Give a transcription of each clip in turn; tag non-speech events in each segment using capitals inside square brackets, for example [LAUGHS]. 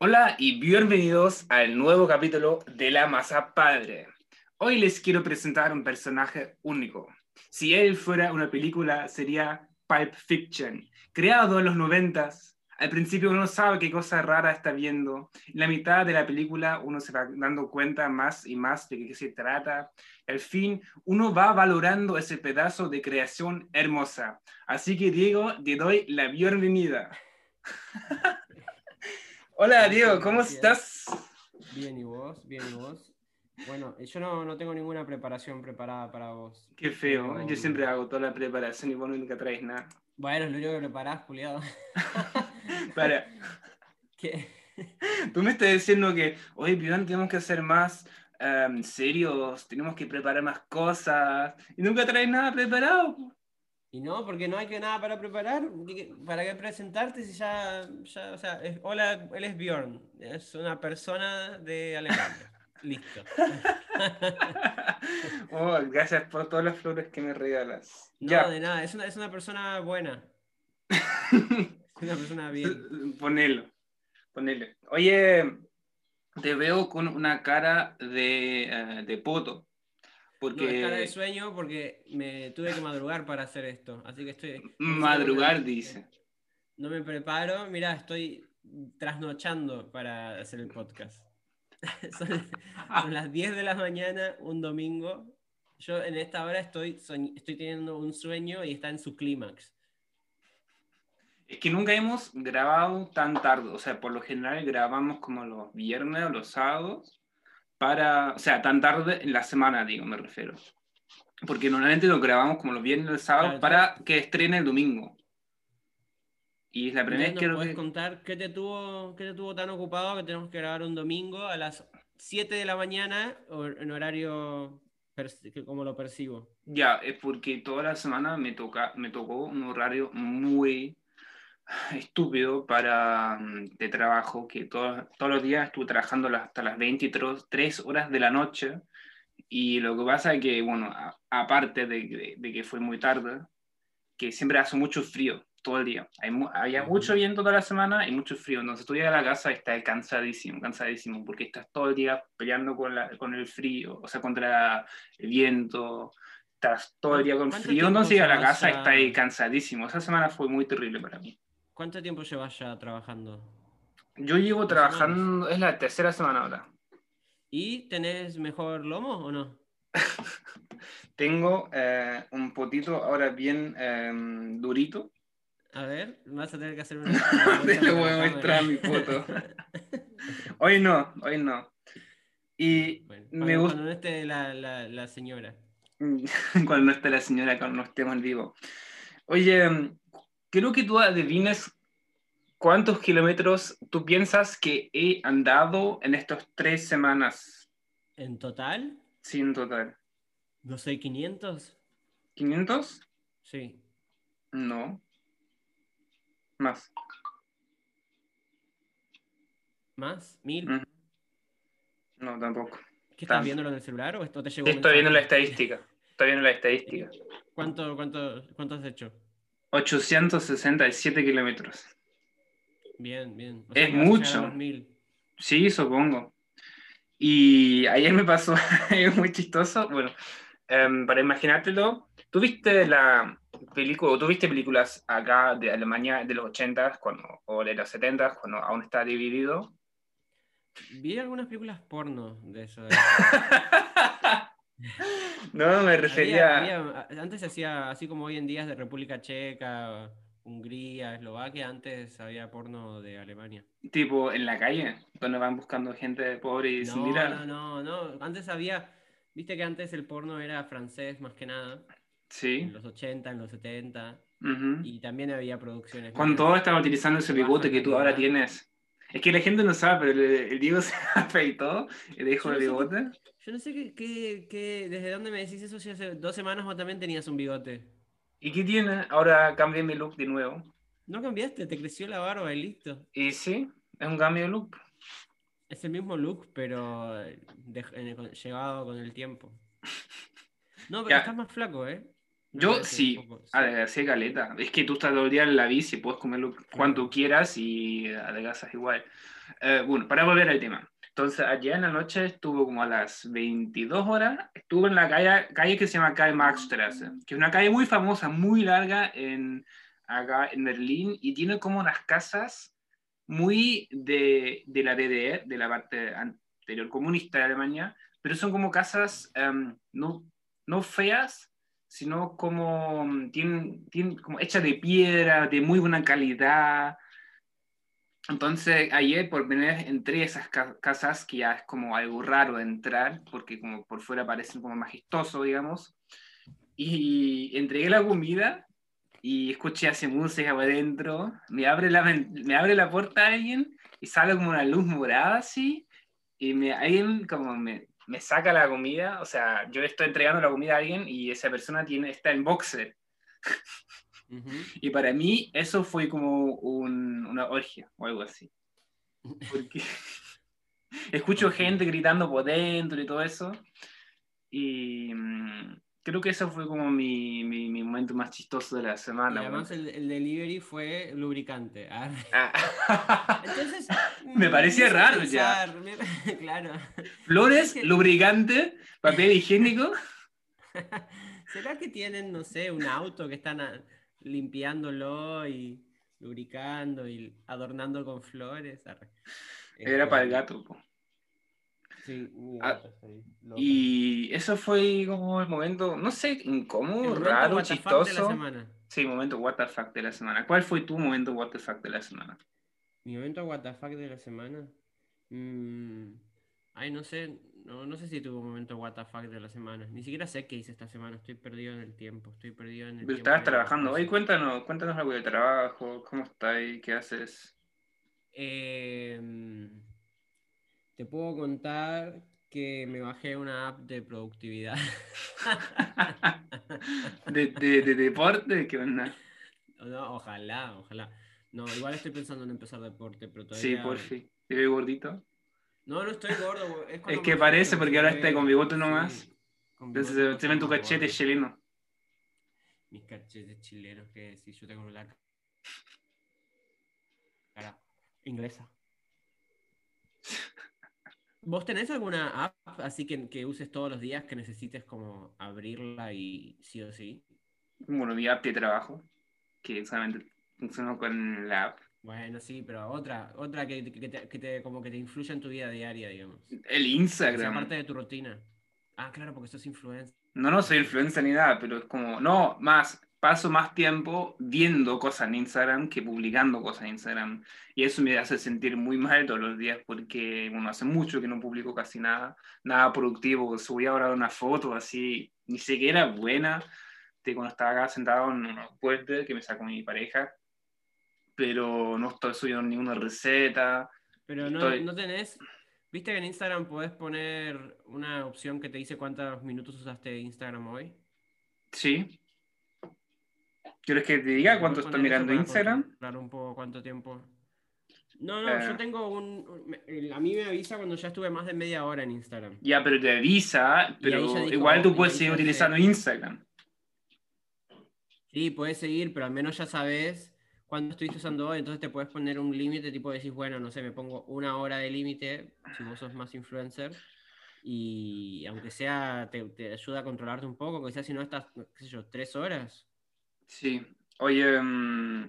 Hola y bienvenidos al nuevo capítulo de La Masa Padre. Hoy les quiero presentar un personaje único. Si él fuera una película, sería Pulp Fiction, creado en los noventas. Al principio uno sabe qué cosa rara está viendo. En la mitad de la película uno se va dando cuenta más y más de qué se trata. Al fin uno va valorando ese pedazo de creación hermosa. Así que Diego, te doy la bienvenida. [LAUGHS] Hola Diego, ¿cómo estás? Bien, ¿y vos? Bien, ¿y vos? Bueno, yo no, no tengo ninguna preparación preparada para vos. Qué feo, yo siempre hago toda la preparación y vos nunca traes nada. Bueno, es lo único que preparás, Juliado. [LAUGHS] Para. [LAUGHS] ¿Qué? Tú me estás diciendo que, oye, Pion, tenemos que hacer más em, serios, tenemos que preparar más cosas, y nunca traes nada preparado. Y no, porque no hay que nada para preparar. ¿Para qué presentarte si ya, ya o sea, es- hola, él es Bjorn, es una persona de Alemania. [LAUGHS] Listo. [LAUGHS] oh, gracias por todas las flores que me regalas. No, ya, de nada, es una, es una persona buena. [LAUGHS] Es una persona bien. ponelo, ponelo. Oye, te veo con una cara de, eh, de poto. Porque No, es cara de sueño porque me tuve que madrugar para hacer esto. Así que estoy. madrugar, dice. No me preparo, mira, estoy trasnochando para hacer el podcast. [LAUGHS] son, son las 10 de la mañana, un domingo. Yo en esta hora estoy, soñ- estoy teniendo un sueño y está en su clímax. Es que nunca hemos grabado tan tarde, o sea, por lo general grabamos como los viernes o los sábados, para, o sea, tan tarde en la semana, digo, me refiero. Porque normalmente lo grabamos como los viernes o sábados Claro, para que estrene el domingo. Y es la primera vez que... ¿nos lo puedes que- contar qué te, tuvo, qué te tuvo tan ocupado que tenemos que grabar un domingo a las 7 de la mañana o en horario como lo percibo? Ya, es porque toda la semana me, toca, me tocó un horario muy estúpido para, mm, de trabajo, que todo- todos los días estuve trabajando hasta las 23 horas de la noche. Y lo que pasa es que, bueno, a- aparte de, de- de que fue muy tarde, que siempre hace mucho frío todo el día. Hay había mucho viento toda la semana y mucho frío. Entonces tú llegas a la casa y estás cansadísimo, cansadísimo, porque estás todo el día peleando con, la, con el frío, o sea, contra el viento. Estás todo el día con ¿Cuánto frío, entonces llegas a la casa y estás cansadísimo. Esa semana fue muy terrible para mí. ¿Cuánto tiempo llevas ya trabajando? Yo llevo trabajando, es la tercera semana ahora. ¿Y tenés mejor lomo o no? [LAUGHS] Tengo eh, un potito ahora bien eh, durito. A ver, vas a tener que hacer [LAUGHS] una. Te lo voy a mostrar mi foto. [LAUGHS] Hoy no, hoy no. Y Bueno, me gusta cuando no esté la, la, la señora. cuando no esté la señora, cuando no estemos en vivo. Oye, creo que tú adivines cuántos kilómetros tú piensas que he andado en estas tres semanas. ¿En total? Sí, en total. No sé, 500? ¿500? Sí. No. Más. ¿Más? ¿Mil? Mm. No, tampoco. ¿Qué estás viéndolo en el celular o esto te llegó? Estoy viendo la estadística. Estoy viendo la estadística. ¿Cuánto, cuánto, ¿Cuánto has hecho? 867 kilómetros. Bien, bien. O Es mucho. Sí, supongo. Y ayer me pasó [LAUGHS] algo muy chistoso. Bueno, em, para imaginártelo, ¿tú viste la película, o tú viste películas acá de Alemania de los 80 cuando, o de los 70 cuando aún está dividido? Vi algunas películas porno de eso. de- [LAUGHS] no, me refería... Había- había- antes se hacía, así como hoy en día es de República Checa, Hungría, Eslovaquia, antes había porno de Alemania. Tipo, en la calle, donde van buscando gente pobre y sin No, mirar. no, no, no. Antes había, viste que antes el porno era francés más que nada, Sí. en los 80, en los 70, ujú. y también había producciones. Cuando todos estaban utilizando ese bigote que tú ahora tienes. Es que la gente no sabe, pero el, el Diego [LAUGHS] se afeitó el sé qué- bigote. Yo no sé qué, qué- qué- desde dónde me decís eso si hace dos semanas vos también tenías un bigote. ¿Y qué tiene? Ahora cambié mi look de nuevo. No cambiaste, te creció la barba y listo. Y sí, es un cambio de look. Es el mismo look, pero de- el- con- llevado con el tiempo. [LAUGHS] No, pero Ya. estás más flaco, ¿eh? Yo sí, adelgacé caleta. Es que tú estás todo el día en la bici, puedes comer lo cuanto quieras y adelgazas igual. Eh, bueno, para volver al tema. Entonces, ayer en la noche estuve como a las 22 horas, estuve en la calle, calle que se llama Calle Maxstrasse, que es una calle muy famosa, muy larga en, acá en Berlín y tiene como unas casas muy de, de la DDR, de la parte anterior comunista de Alemania, pero son como casas em, no, no feas, sino como mm, tienen, tienen como hechas de piedra, de muy buena calidad. Entonces, ayer por primera vez entré a esas ca- casas que ya es como algo raro de entrar, porque como por fuera parecen como majestuoso, digamos. Y entregué la comida y escuché hace música por adentro. Me abre la, me abre la puerta alguien y sale como una luz morada así. Y me, alguien como me, me saca la comida. O sea, yo estoy entregando la comida a alguien y esa persona tiene, está en boxer. [LAUGHS] Ujú. Y para mí eso fue como un- una orgia o algo así. Porque [LAUGHS] escucho gente gritando por dentro y todo eso. Y mm, creo que eso fue como mi, mi, mi momento más chistoso de la Y semana. además bueno. el, el delivery fue lubricante. Arre. Ah. Entonces, [LAUGHS] Me parecía raro ya. pensar, me- [LAUGHS] claro. Flores, lubricante, papel higiénico. ¿Será que tienen, no sé, un auto que están a- limpiándolo y lubricando y adornando con flores? Era Este, para el gato. po. Sí, Ah. Y eso fue como el momento, no sé, incómodo, raro, chistoso. Sí, momento what the fuck de la semana. ¿Cuál fue tu momento what the fuck de la semana? Mi momento what the fuck de la semana. Mm, Ay, no sé, no, no sé si tuve un momento fuck de la semana. Ni siquiera sé qué hice esta semana. Estoy perdido en el tiempo. Estoy perdido en el Pero estabas trabajando. Oye, cosas. cuéntanos, cuéntanos algo de trabajo, cómo estás, qué haces. Em, te puedo contar que me bajé una app de productividad. [LAUGHS] de, de, de deporte, ¿qué onda? [LAUGHS] No, ojalá, ojalá. No, igual estoy pensando en empezar deporte, pero Sí, todavía. por fin. ¿Te veo gordito? No, no estoy gordo. Es, cuando que parece, porque ahora está con bigote sí, nomás. con Entonces bigote se, ven tu soy más cachete gordo. chileno. Mis cachetes chilenos, que si yo tengo la cara inglesa. [LAUGHS] ¿Vos tenés alguna app así que, que uses todos los días que necesites como abrirla y sí o sí? Bueno, mi app de trabajo, que solamente funciona con la app. Bueno, sí, pero otra, otra que, que te, que te- como que te influya en tu vida diaria, digamos. El Instagram. parte de tu rutina. Ah, claro, porque sos influencer. No, no soy influencer ni nada, pero es como, no, más, paso más tiempo viendo cosas en Instagram que publicando cosas en Instagram. Y eso me hace sentir muy mal todos los días porque, bueno, hace mucho que no publico casi nada, nada productivo. Subí ahora una foto así, ni siquiera buena, de cuando estaba acá sentado en una puente que me sacó mi pareja, pero no estoy subiendo ninguna receta. Pero no, Estoy- no tenés. ¿Viste que en Instagram podés poner una opción que te dice cuántos minutos usaste Instagram hoy? Sí. ¿Quieres que te diga ¿Puedes cuánto estoy mirando Instagram? controlar un poco cuánto tiempo. No, no, Eh. yo tengo un. A mí me avisa cuando ya estuve más de media hora en Instagram. Ya, pero te avisa, pero dijo- igual tú puedes seguir utilizando. Instagram. Sí, puedes seguir, pero al menos ya sabes cuándo estuviste usando hoy. Entonces te puedes poner un límite, tipo decís, bueno, no sé, me pongo una hora de límite si vos sos más influencer. Y aunque sea, te, te ayuda a controlarte un poco, sea si no estás, qué sé yo, tres horas. Sí. Oye, mm,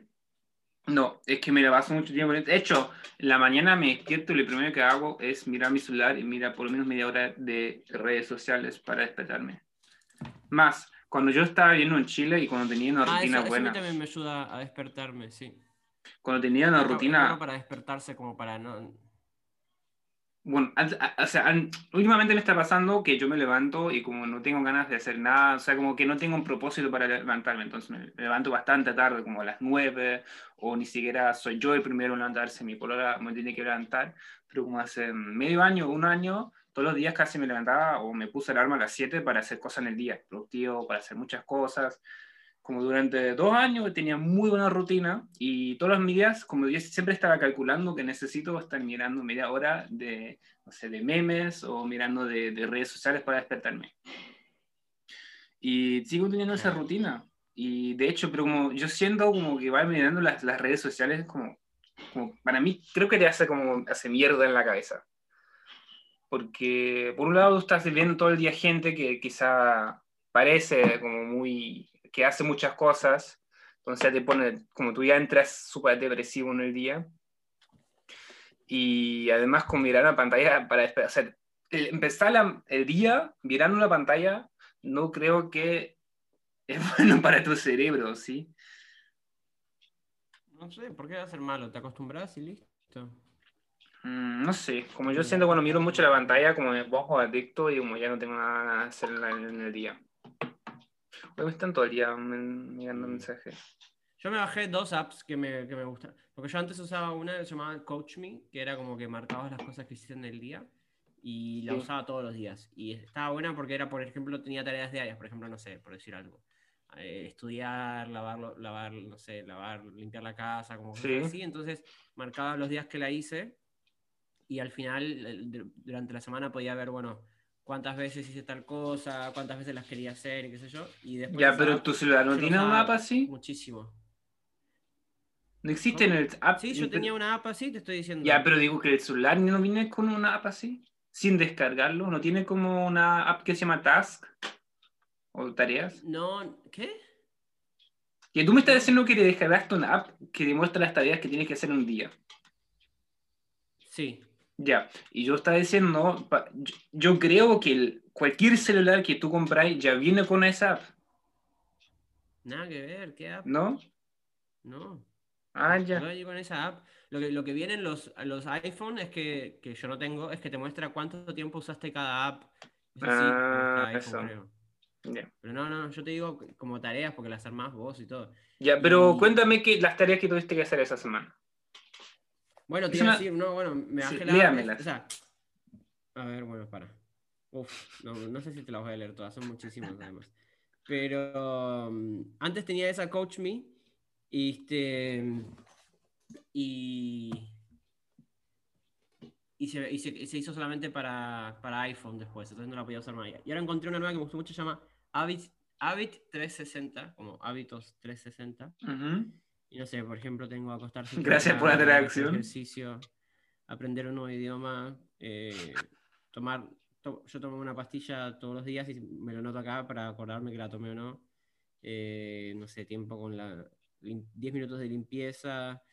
no, es que me la paso mucho tiempo. De hecho, en la mañana me despierto y lo primero que hago es mirar mi celular y mira por lo menos media hora de redes sociales para despertarme. Más, cuando yo estaba viviendo en Chile y cuando tenía una Ah, rutina eso, eso buena, también me ayuda a despertarme, sí. cuando tenía una bueno rutina, para despertarse como para no... bueno, o sea, últimamente me está pasando que yo me levanto y como no tengo ganas de hacer nada, o sea, como que no tengo un propósito para levantarme, entonces me levanto bastante tarde, como a las 9, o ni siquiera soy yo el primero en levantarse, mi polola me tiene que levantar, pero como hace medio año, un año, todos los días casi me levantaba o me puse alarma a las 7 para hacer cosas en el día, productivo, para hacer muchas cosas. Como durante dos años tenía muy buena rutina y todos los días, como yo siempre estaba calculando que necesito estar mirando media hora de, no sé, de memes o mirando de, de redes sociales para despertarme. Y sigo teniendo esa rutina. Y de hecho, pero como yo siento como que va mirando las, las redes sociales, como, como, para mí creo que te hace como, hace mierda en la cabeza. Porque por un lado estás viendo todo el día gente que quizá parece como muy, que hace muchas cosas, entonces te pone, como tú ya entras súper depresivo en el día. Y además con mirar la pantalla para hacer, empezar el día mirando la pantalla, no creo que [LAUGHS] es bueno para tu cerebro, ¿sí? No sé, ¿por qué va a ser malo? ¿Te acostumbras y listo? Mm, no sé, como yo siento cuando miro mucho la pantalla, como me pongo adicto y como ya no tengo nada que hacer en el día. Me están todo el día mirando mensajes. Yo me bajé dos apps que me, que me gustan. Porque yo antes usaba una que se llamaba Coach Me, que era como que marcabas las cosas que hiciste en el día y la usaba todos los días. Y estaba buena porque era, por ejemplo, tenía tareas diarias, por ejemplo, no sé, por decir algo. Eh, estudiar, lavar, lavar, no sé, lavar, limpiar la casa, como así. Entonces marcaba los días que la hice y al final, durante la semana, podía ver, bueno, cuántas veces hice tal cosa, cuántas veces las quería hacer y qué sé yo. Y después ya, pero tu celular no tiene una app así. Muchísimo. ¿No existe en el app? Sí, yo tenía una app así, te estoy diciendo. Ya, pero digo que el celular no viene con una app así, sin descargarlo. ¿No tiene como una app que se llama Task? ¿O tareas? No, ¿qué? Que tú me estás diciendo que te descargaste una app que demuestra las tareas que tienes que hacer en un día. Sí. Ya, y yo estaba diciendo, yo, creo que cualquier celular que tú compráis ya viene con esa app. Nada que ver, ¿qué app? ¿No? No. Ah, ya. No con esa app. Lo que, lo que viene en los, los iPhone es que, que yo no tengo, es que te muestra cuánto tiempo usaste cada app. ah, eso. Pero no, no, yo te digo como tareas porque las armás vos y todo. Ya, pero cuéntame que las tareas que tuviste que hacer esa semana. Bueno, te iba a decir, no, bueno, me bajé la. O sea, a ver, bueno, para. Uf, no, no, sé si te las voy a leer todas, son muchísimas [LAUGHS] además. Pero um, antes tenía esa Coach Me y este. Y. Y, se, y se, hizo solamente para, para, iPhone después, entonces no la podía usar más. Y ahora encontré una nueva que me gustó mucho, se llama Habit, Habit 360, como Hábitos 360. Uh y no sé, por ejemplo, tengo acostarse. [LAUGHS] Gracias por la interacción. Ejercicio, aprender un nuevo idioma, eh, tomar. yo tomo una pastilla todos los días y me lo noto acá para acordarme que la tomé o no. Eh, no sé, tiempo con la. 10 minutos de limpieza,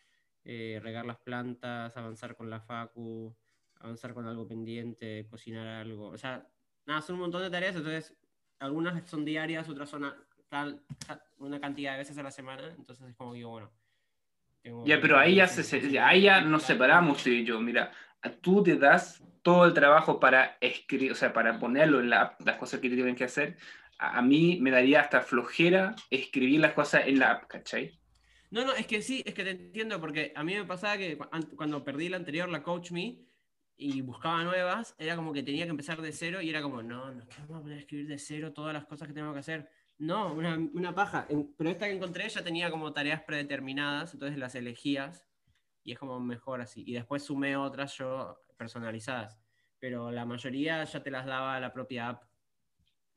eh, regar las plantas, avanzar con la facu, avanzar con algo pendiente, cocinar algo. O sea, nada, son un montón de tareas, entonces algunas son diarias, otras son tal, una cantidad de veces a la semana, entonces es como digo, bueno. ya, pero ahí ya, se, ahí ya nos separamos tú y yo. Mira, tú te das todo el trabajo para escribir, o sea, para ponerlo en la las cosas que te tienen que hacer. A, mí me daría hasta flojera escribir las cosas en la app, ¿cachai? No, no, es que sí, es que te entiendo, porque a mí me pasaba que cuando perdí la anterior, la Coach Me, y buscaba nuevas, era como que tenía que empezar de cero y era como, no, no, ¿qué vamos a poner a escribir de cero todas las cosas que tengo que hacer? No, una, una paja. Pero esta que encontré ya tenía como tareas predeterminadas, entonces las elegías y es como mejor así. Y después sumé otras yo personalizadas. Pero la mayoría ya te las daba la propia app.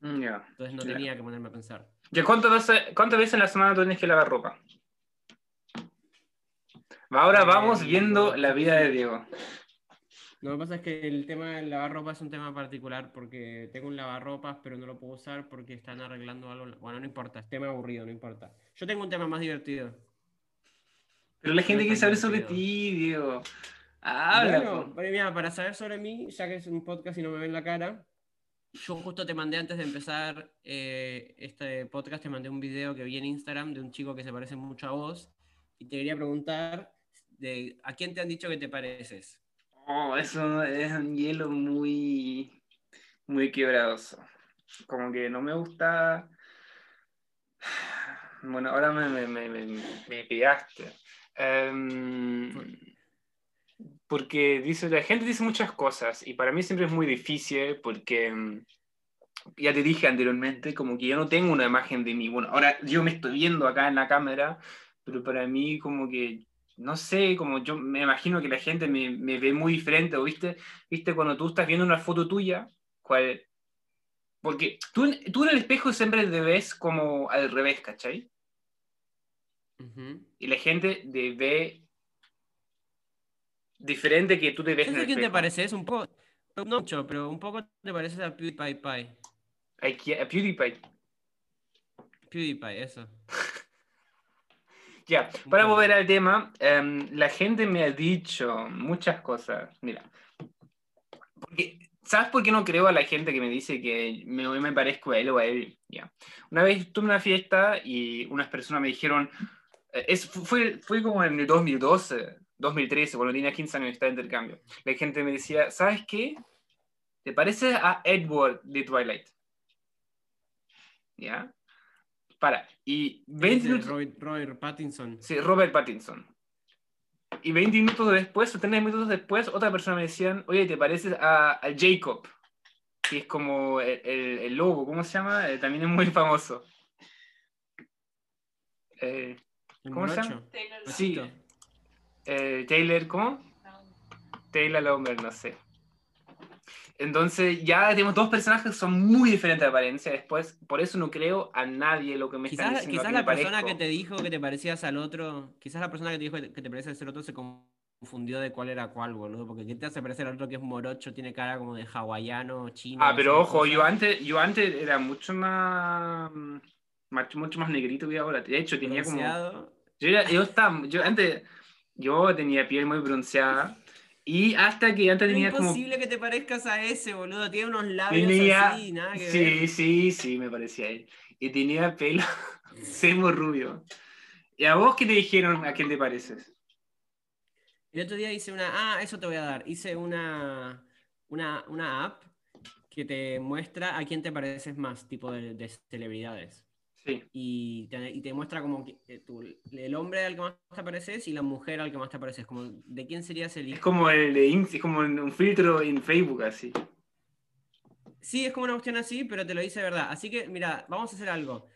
Mm, entonces no tenía que ponerme a pensar. ¿Ya cuántas veces, cuántas veces en la semana tú tienes que lavar ropa? Ahora vamos viendo la vida de Diego. Lo que pasa es que el tema del lavarropa es un tema particular porque tengo un lavarropas, pero no lo puedo usar porque están arreglando algo. Bueno, no importa, es tema aburrido, no importa. Yo tengo un tema más divertido. Pero la gente quiere saber sobre ti, Diego. Habla. Bueno, para saber sobre mí, ya que es un podcast y no me ven la cara, yo justo te mandé antes de empezar eh, este podcast, te mandé un video que vi en Instagram de un chico que se parece mucho a vos y te quería preguntar de, ¿a quién te han dicho que te pareces? Oh, eso es un hielo muy, muy quebradoso. Como que no me gusta. Bueno, ahora me, me, me, me pillaste. Em, porque dice, la gente dice muchas cosas y para mí siempre es muy difícil porque em, ya te dije anteriormente, como que yo no tengo una imagen de mí. Bueno, ahora yo me estoy viendo acá en la cámara, pero para mí como que no sé, como yo me imagino que la gente me, me ve muy diferente, ¿o viste? ¿Viste cuando tú estás viendo una foto tuya? ¿Cuál, Porque tú, tú en el espejo siempre te ves como al revés, ¿cachai? Ujú. Y la gente te ve diferente que tú te ves Yo en el quién te espejo. pareces, un poco, no mucho, pero un poco te pareces a PewDiePie. Pie. A PewDiePie. PewDiePie, eso. [LAUGHS] Ya, para volver al tema, em, la gente me ha dicho muchas cosas. Mira, porque, ¿sabes por qué no creo a la gente que me dice que me, me parezco a él o a él? Ya. Una vez estuve en una fiesta y unas personas me dijeron, eh, es, fue, fue como en el 2012, 2013, cuando tenía 15 años estaba de intercambio. La gente me decía, ¿sabes qué? ¿Te pareces a Edward de Twilight? ¿Ya? Para, y 20 Ese minutos... Robert, Robert Pattinson. Sí, Robert Pattinson. Y 20 minutos después, o 30 minutos después, otra persona me decían, oye, ¿te pareces a, a Jacob? Que es como el, el- el lobo, ¿cómo se llama? Eh, también es muy famoso. Eh, ¿Cómo se llama? Taylor sí, eh, Taylor, ¿cómo? Taylor Lautner, no sé. Entonces ya tenemos dos personajes que son muy diferentes de apariencia. Después, por eso no creo a nadie lo que me están Quizás, diciendo. quizás la persona parezco. que te dijo que te parecías al otro, quizás la persona que te dijo que te parecías al otro se confundió de cuál era cuál, boludo. Porque ¿qué te hace parecer al otro que es morocho, tiene cara como de hawaiano, chino? Ah, pero ojo, cosa? yo antes, yo antes era mucho más, mucho más negrito que ahora. De hecho, tenía como. Bronceado. Yo, era- yo estaba, yo antes, yo tenía piel muy bronceada. Y hasta que antes Es tenía como. imposible que te parezcas a ese, boludo. Tiene unos labios Tenía. así, nada que Sí, ver. sí, sí, me parecía él. Y tenía pelo [LAUGHS] [LAUGHS] semo rubio. ¿Y a vos qué te dijeron a quién te pareces? El otro día hice una. Ah, eso te voy a dar. Hice una, una, una app que te muestra a quién te pareces más, tipo de, de celebridades. Sí. Y te, y te muestra como que, eh, tú- el hombre al que más te pareces y la mujer al que más te pareces. Como, ¿de quién serías el Es hijo? como el es como un filtro en Facebook así. Sí, es como una cuestión así, pero te lo dice de verdad. Así que, mira, vamos a hacer algo.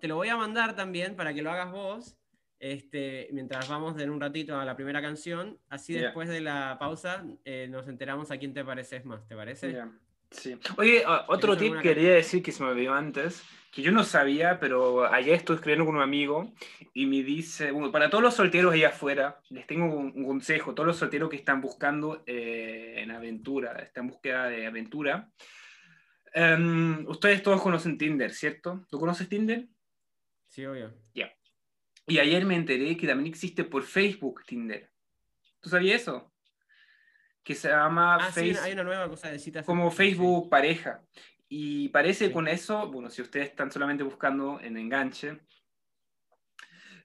Te lo voy a mandar también para que lo hagas vos. Este, mientras vamos en un ratito a la primera canción, así Ya. después de la pausa eh, nos enteramos a quién te pareces más, ¿te parece? Ya, sí. Oye, otro ¿Tienes tip quería decir que se me olvidó antes, que yo no sabía, pero ayer estuve escribiendo con un amigo y me dice, bueno, para todos los solteros allá afuera, les tengo un, un consejo, todos los solteros que están buscando eh, en aventura, están en búsqueda de aventura. Em, ustedes todos conocen Tinder, ¿cierto? ¿Tú conoces Tinder? Sí, obvio. Y ayer me enteré que también existe por Facebook Tinder. ¿Tú sabías eso? Que se llama Ah, sí, Face- hay una nueva cosa de citas. como sí. Facebook pareja. Y parece con eso, bueno, si ustedes están solamente buscando en enganche,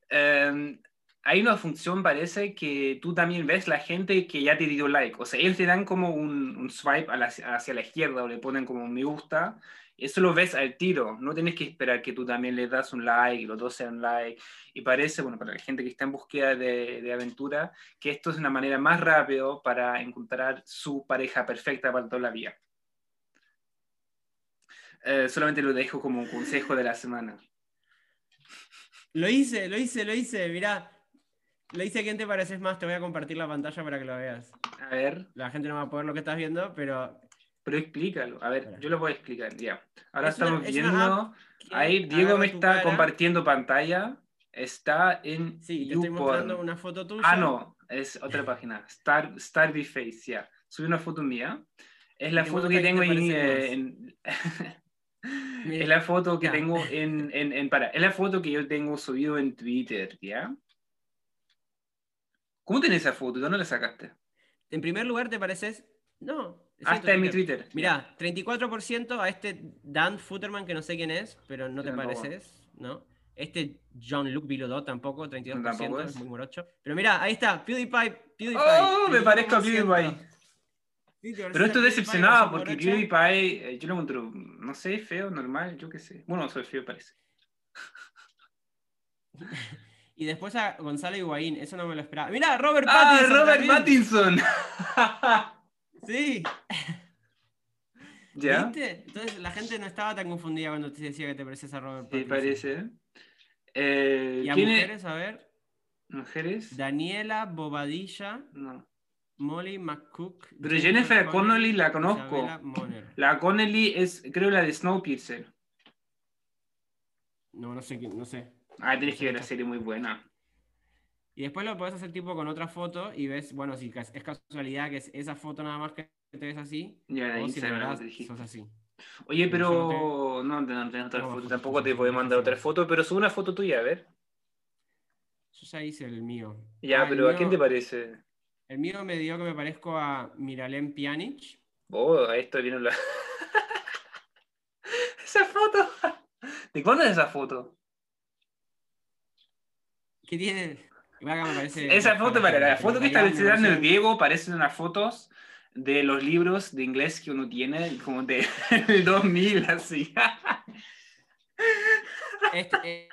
eh, hay una función, parece, que tú también ves la gente que ya te dio like. O sea, ellos te dan como un, un swipe la- hacia la izquierda o le ponen como un me gusta. Eso lo ves al tiro. No tienes que esperar que tú también le das un like y los dos sean like. Y parece, bueno, para la gente que está en búsqueda de, de aventura, que esto es una manera más rápida para encontrar su pareja perfecta para toda la vida. Eh, solamente lo dejo como un consejo de la semana. Lo hice, lo hice, lo hice. Mirá, lo hice quién te pareces más. Te voy a compartir la pantalla para que lo veas. A ver, La gente no va a poder lo que estás viendo, pero. pero explícalo. A ver, Espera. yo lo voy a explicar. Ya. Ahora Es una- estamos es una viendo. app que Ahí Diego me está cara. compartiendo pantalla. Está en Sí, te estoy mostrando una foto tuya. Ah, no, es otra página. Star, Starby Face, ya. Subí una foto mía. Es la foto que tengo en, eh, en- Mira, es la foto que tengo en, en, en- para, es la foto que yo tengo subido en Twitter, ¿ya? ¿Cómo tenés esa foto? ¿Dónde la sacaste? En primer lugar, ¿te pareces? No. Ah, está en mi Twitter. Mirá, 34% a este Dan Futterman, que no sé quién es, pero no te pareces, ¿no? Este John-Luc Vilodot tampoco, 32%, tampoco es es. muy morocho. Pero mirá, ahí está, PewDiePie, PewDiePie. ¡Oh! Me parezco a 35%. PewDiePie. Sí, Pero a estoy PewDiePie, decepcionado sos porque. PewDiePie, eh, yo lo encuentro, no sé, feo, normal, yo qué sé. Bueno, soy feo, parece. [LAUGHS] Y después a Gonzalo Higuaín, eso no me lo esperaba. Mirá, Robert ¡Ah, Pattinson. Robert también. Pattinson! [LAUGHS] Sí, [LAUGHS] ¿Ya? ¿viste? Entonces la gente no estaba tan confundida cuando te decía que te pareces a Robert Sí, Pattinson. parece. Eh, Y a mujeres, a ver, ¿Mujeres? Daniela Bobadilla, No. Molly McCook. Pero Jennifer Connelly la conozco. La Connelly es, creo, la de Snowpiercer. No, no sé, no sé. Ah, tenés que ver la serie muy buena. Y después lo puedes hacer tipo con otra foto y ves, bueno, si es casualidad que es esa foto nada más que te ves así, Ya en o si Instagram verdad sos así. Oye, Pero no, no otra No, foto. foto, Tampoco te voy a mandar otra foto, pero sube una foto tuya, a ver. Yo ya hice el mío. Ya, Ah, pero ¿a quién te parece? El mío me dio que me parezco a Miralem Pjanic. Oh, ahí estoy viendo la. [LAUGHS] esa foto. ¿De cuándo es esa foto? ¿Qué tiene? Parece- Esa foto, para la foto que está me mencionando el Diego, parecen unas fotos de los libros de inglés que uno tiene, como de [LAUGHS] el 2000, así. Este,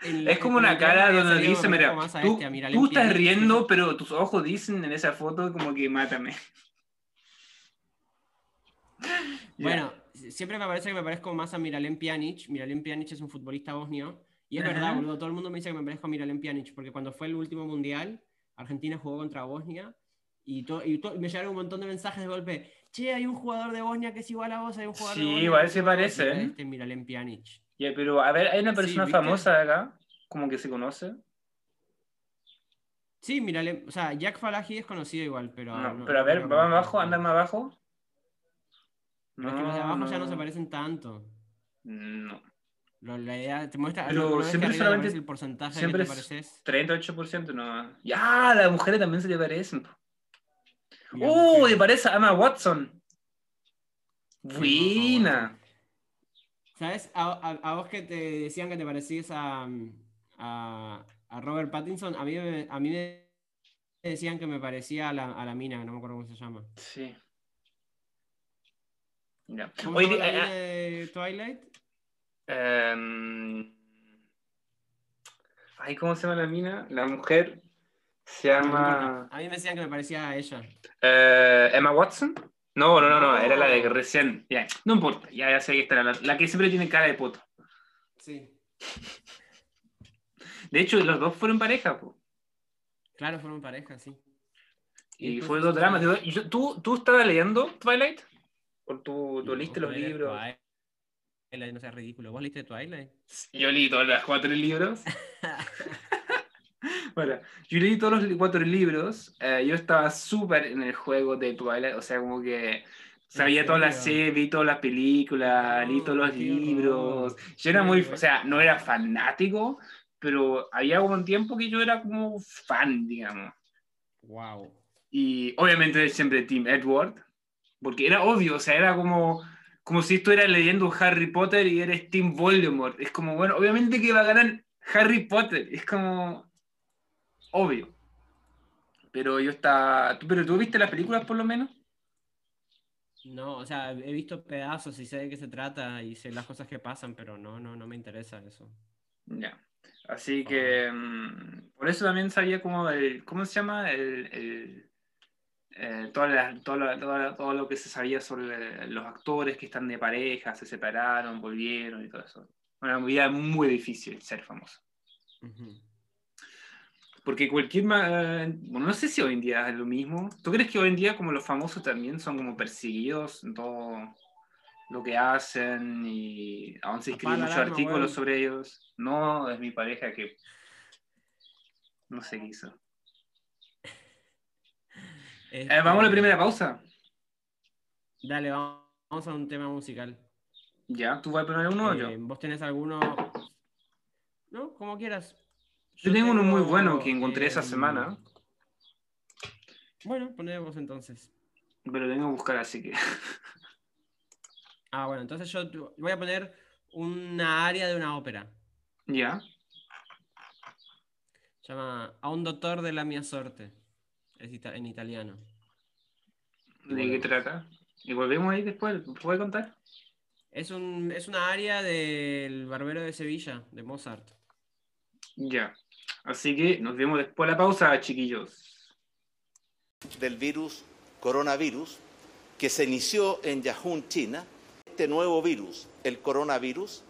Es como una cara donde dice, mira, tú, este, tú estás riendo, pero tus ojos dicen en esa foto como que mátame. [LAUGHS] Bueno, siempre me parece que me parezco más a Miralem Pjanic. Miralem Pjanic es un futbolista bosnio. Y es verdad, boludo, todo el mundo me dice que me parezco a Miralem Pjanic, porque cuando fue el último mundial, Argentina jugó contra Bosnia y, me llegaron un montón de mensajes de golpe. Che, hay un jugador de Bosnia que es igual a vos, hay un jugador de Sí, Bosnia igual que es se igual a vos", parece, era ¿eh? Este Miralem Pjanic. Ya, pero a ver, hay una persona famosa de acá, como que se conoce. Sí, Miralem, o sea, Jack Falahi es conocido igual, pero. No, no- pero a ver, va más abajo, anda más abajo. Es que los de abajo ya no se parecen tanto. No. La idea te muestra. Pero siempre te solamente- el porcentaje Siempre que te es pareces. 38%, no. Ya, las mujeres también se le parecen. ¡Uy! mujeres. parece a Emma Watson. Buena. ¿Sabes? A, a- a vos que te decían que te parecías a, a, a Robert Pattinson, a mí, me- a mí me decían que me parecía a la, a la mina, no me acuerdo cómo se llama. Sí. Ya. ¿Cómo Oye, se llama la di- mina eh, de Twilight? eh, em, ay, ¿cómo se llama la mina? La mujer se No, no llama. A mí me decían que me parecía a ella. eh, Emma Watson. No, no, no, no, No. era la de que recién. Ya, no importa, ya, ya sé que está la, la que siempre tiene cara de poto. Sí. De hecho, los dos fueron pareja, po. Claro, fueron pareja, sí. Y después fue dos dramas. Y ¿Tú, ¿Tú estabas leyendo Twilight? ¿O tú, tú No, leíste los Twilight, libros? Twilight, no seas ridículo. ¿Vos leíste Twilight? Yo leí todos los cuatro libros. [LAUGHS] Bueno, yo leí todos los cuatro libros. eh, yo estaba súper en el juego de Twilight. O sea, como que sabía todas las series, vi todas las películas, leí todos los libros. horror. Yo era muy, o sea, no era fanático, pero había como un tiempo que yo era como fan, digamos. Wow. Y obviamente siempre Team Edward, porque era obvio, o sea, era como, como si estuvieras leyendo Harry Potter y eres Team Voldemort. Es como, bueno, obviamente que va a ganar Harry Potter, es como obvio. Pero yo estaba... ¿tú- ¿Pero tú viste las películas por lo menos? No, o sea, he visto pedazos y sé de qué se trata y sé las cosas que pasan, pero no, no, no me interesa eso. Ya. Así que mm, por eso también sabía como el, ¿cómo se llama? El, el, eh, toda la- toda la- toda la- todo lo que se sabía sobre los actores que están de pareja, se separaron, volvieron y todo eso. Una vida muy difícil ser famoso. Ujú. Porque cualquier... eh, Bueno, no sé si hoy en día es lo mismo. ¿Tú crees que hoy en día como los famosos también son como perseguidos en todo lo que hacen y aún se escriben muchos artículos sobre ellos? No, es mi pareja que... No sé qué hizo. Eh, vamos a la Este, primera pausa. Dale, vamos, a un tema musical. Ya, ¿tú vas a poner uno o Eh, yo? ¿Vos tenés alguno? No, como quieras. Yo tengo uno muy bueno que encontré esa em, semana, Bueno, poné vos entonces. pero tengo que buscar así que... [LAUGHS] Ah, bueno, entonces yo voy a poner una área de una ópera. ya. Se llama A un doctor de la mia sorte. Es ita- en italiano. ¿De qué trata? Y volvemos ahí después, ¿puedes contar? Es, un, es una área del Barbero de Sevilla, de Mozart. Ya. Así que nos vemos después de la pausa, chiquillos. del virus coronavirus que se inició en Yahoo, China. Este nuevo virus, el coronavirus,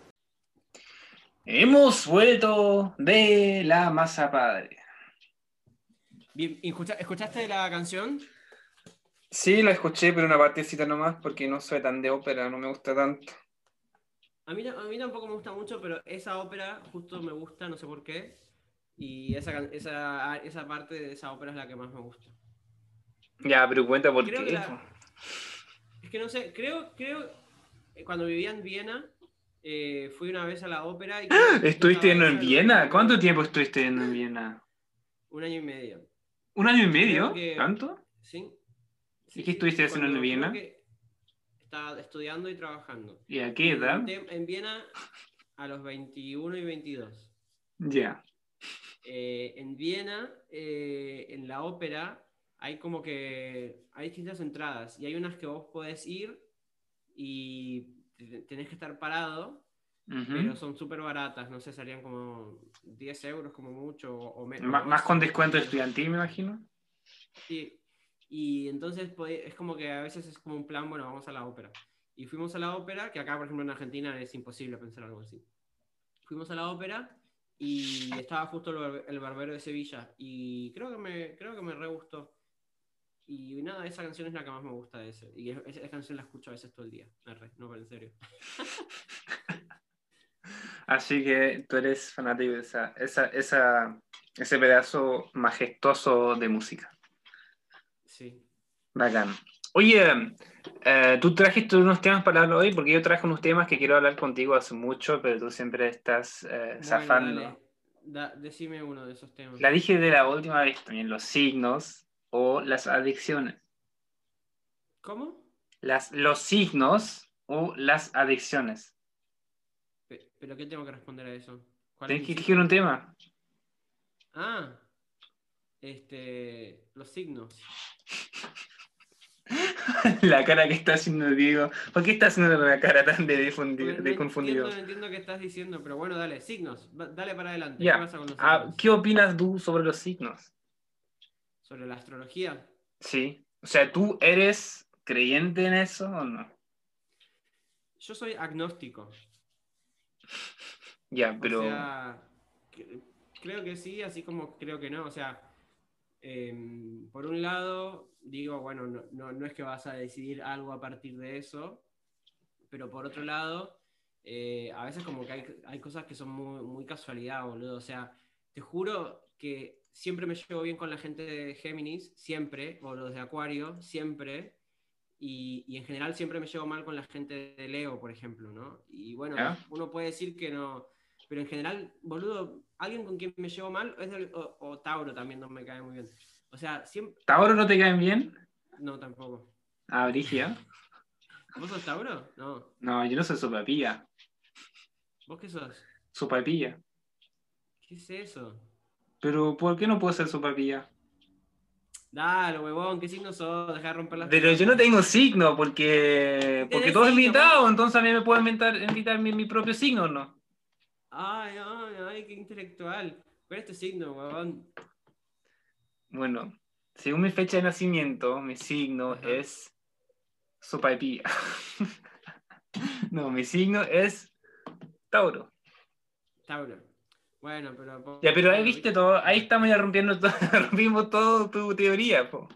Hemos vuelto de la masa padre. Bien, ¿escucha- ¿escuchaste la canción? Sí, Sí, la escuché, pero una partecita nomás, porque no soy tan de ópera, no me gusta tanto. A mí, a mí tampoco me gusta mucho, pero esa ópera justo me gusta, no sé por qué. Y esa, esa, esa parte de esa ópera es la que más me gusta. Ya, pero cuenta por Creo qué. la-. Es que no sé, creo, creo, eh, cuando vivía en Viena, eh, fui una vez a la ópera y... que ¿Estuviste en esa- Viena? ¿Cuánto tiempo estuviste en Viena? Un año y medio. ¿Un año y medio? Que- ¿Tanto? ¿Sí? ¿Y qué estuviste haciendo en Viena? Estaba estudiando y trabajando. ¿Y a qué edad? En, en Viena a los 21 y 22. Ya. Eh, en Viena, eh, en la ópera, hay como que hay distintas entradas y hay unas que vos podés ir y te- tenés que estar parado, Ujú. pero son súper baratas, no sé, salían como 10 euros como mucho o menos. Ma- Más con descuento estudiantil, me imagino. Sí. Y entonces es como que a veces es como un plan, bueno, vamos a la ópera. Y fuimos a la ópera, que acá, por ejemplo, en Argentina es imposible pensar algo así. Fuimos a la ópera y estaba justo el, barbe- el barbero de Sevilla. Y creo que me, creo que me re gustó. Y nada, esa canción es la que más me gusta de ese. Y es- esa canción la escucho a veces todo el día. Re, no, pero en serio. [LAUGHS] Así que tú eres fanático de esa, esa, esa, ese pedazo majestuoso de música. Sí. Bacán. Oye, eh, tú trajiste unos temas para hablar hoy, porque yo traje unos temas que quiero hablar contigo hace mucho, pero tú siempre estás eh, zafando. dale. Da- decime uno de esos temas. La dije de la última vez también, los signos o las adicciones. ¿Cómo? Las, los signos o las adicciones. Pe- ¿Pero qué tengo que responder a eso? ¿Cuál Tienes es que el elegir un tema. Ah, este, los signos. [LAUGHS] [LAUGHS] la cara que está haciendo Diego. ¿Por qué está haciendo la cara tan de, difundido, de no confundido? Entiendo, entiendo qué estás diciendo, pero bueno, dale, signos. Dale para adelante. Ya. ¿Qué pasa con los Ah? ¿Qué opinas tú sobre los signos? Sobre la astrología. Sí. O sea, ¿tú eres creyente en eso o no? Yo soy agnóstico. Ya, pero. O sea, cre- creo que sí, así como creo que no. O sea, em, por un lado, digo, bueno, no, no, no es que vas a decidir algo a partir de eso, pero por otro lado, eh, a veces como que hay, hay cosas que son muy, muy casualidad, boludo. O sea, te juro que siempre me llevo bien con la gente de Géminis, siempre, o los de Acuario, siempre. Y, y en general siempre me llevo mal con la gente de Leo, por ejemplo, ¿no? Y bueno, uno puede decir que no, pero en general, boludo, alguien con quien me llevo mal, es del- o, o Tauro también no me cae muy bien. O sea, siempre, ¿Tauro no te caen bien? no, tampoco. Ah, Brigia. ¿Vos sos Tauro? No. No, yo no soy sopapilla. ¿Vos qué sos? Sopapilla. ¿Qué es eso? Pero, ¿por qué no puedo ser sopapilla? Dale, huevón, ¿qué signo sos? Deja de romper las Pero yo no tengo signo, porque. Porque todo es signo, limitado, entonces a mí me puedo inventar, invitar mi, mi propio signo, ¿no? Ay, ay, ay, qué intelectual. ¿Cuál es tu signo, huevón? Bueno, según mi fecha de nacimiento, mi signo Ajá. es Sopaipilla. [LAUGHS] no, mi signo es Tauro. Tauro. Bueno, pero. Ya, pero ahí viste todo, ahí estamos ya rompiendo todo, [LAUGHS] rompimos todo tu teoría, po.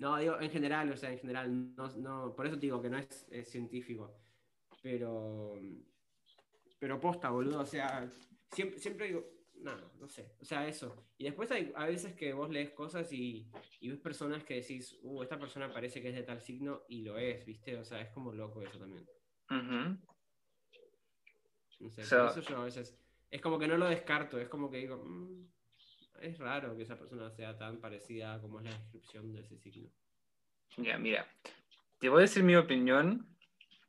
No, digo, en general, o sea, en general, no, no, por eso te digo que no es, es científico. Pero, pero posta, boludo, o sea, siempre, siempre digo, no, no sé, o sea, eso. Y después hay a veces que vos lees cosas y, y ves personas que decís, uh, esta persona parece que es de tal signo y lo es, ¿viste? O sea, es como loco eso también. Ujú. No sé, eso yo a veces, es como que no lo descarto, es como que digo, "Mm, es raro que esa persona sea tan parecida como es la descripción de ese signo. Ya, mira, te voy a decir mi opinión,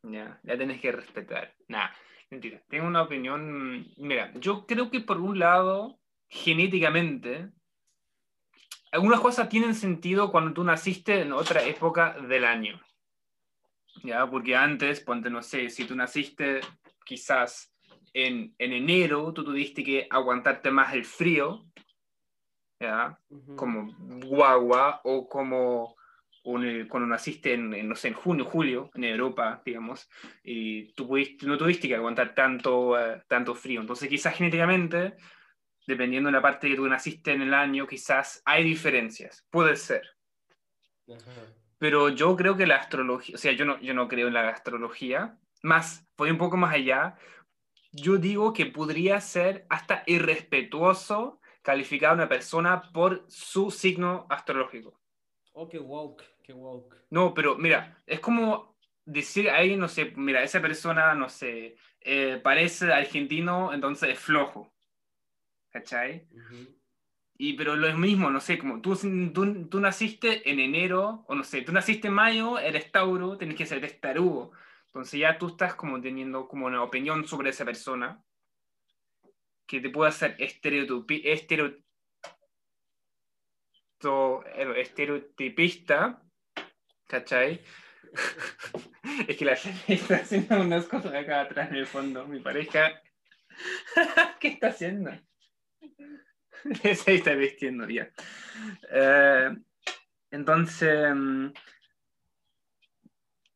ya, ya tenés que respetar. Nah, mentira, tengo una opinión, mira, yo creo que por un lado, genéticamente, algunas cosas tienen sentido cuando tú naciste en otra época del año. Ya, porque antes, ponte, no sé, si tú naciste quizás en, en enero, tú tuviste que aguantarte más el frío, ya, Ujú. como guagua o como un- cuando naciste en, en, no sé, en junio, julio, en Europa, digamos, y tú pudiste, no tuviste que aguantar tanto, eh, tanto frío. Entonces quizás genéticamente, dependiendo de la parte que tú naciste en el año, quizás hay diferencias, puede ser. Ajá. pero yo creo que la astrología, o sea, yo no, yo no creo en la astrología, más, voy un poco más allá, yo digo que podría ser hasta irrespetuoso calificar a una persona por su signo astrológico. Oh, qué woke, qué woke. No, pero mira, es como decir ahí, no sé, mira, esa persona, no sé, eh, parece argentino, entonces es flojo. ¿Cachai? Ujú. Y, pero lo mismo, no sé, como tú, tú, tú naciste en enero, o no sé, tú naciste en mayo, eres Tauro, tenés que ser testarudo. Entonces ya tú estás como teniendo como una opinión sobre esa persona que te puede hacer estereotipi- estereo- to- eh, estereotipista, ¿cachai? [LAUGHS] es que la gente está haciendo unas cosas acá atrás en el fondo, mi pareja. [LAUGHS] ¿Qué está haciendo? [LAUGHS] Se está vistiendo ya. Eh, entonces, mm,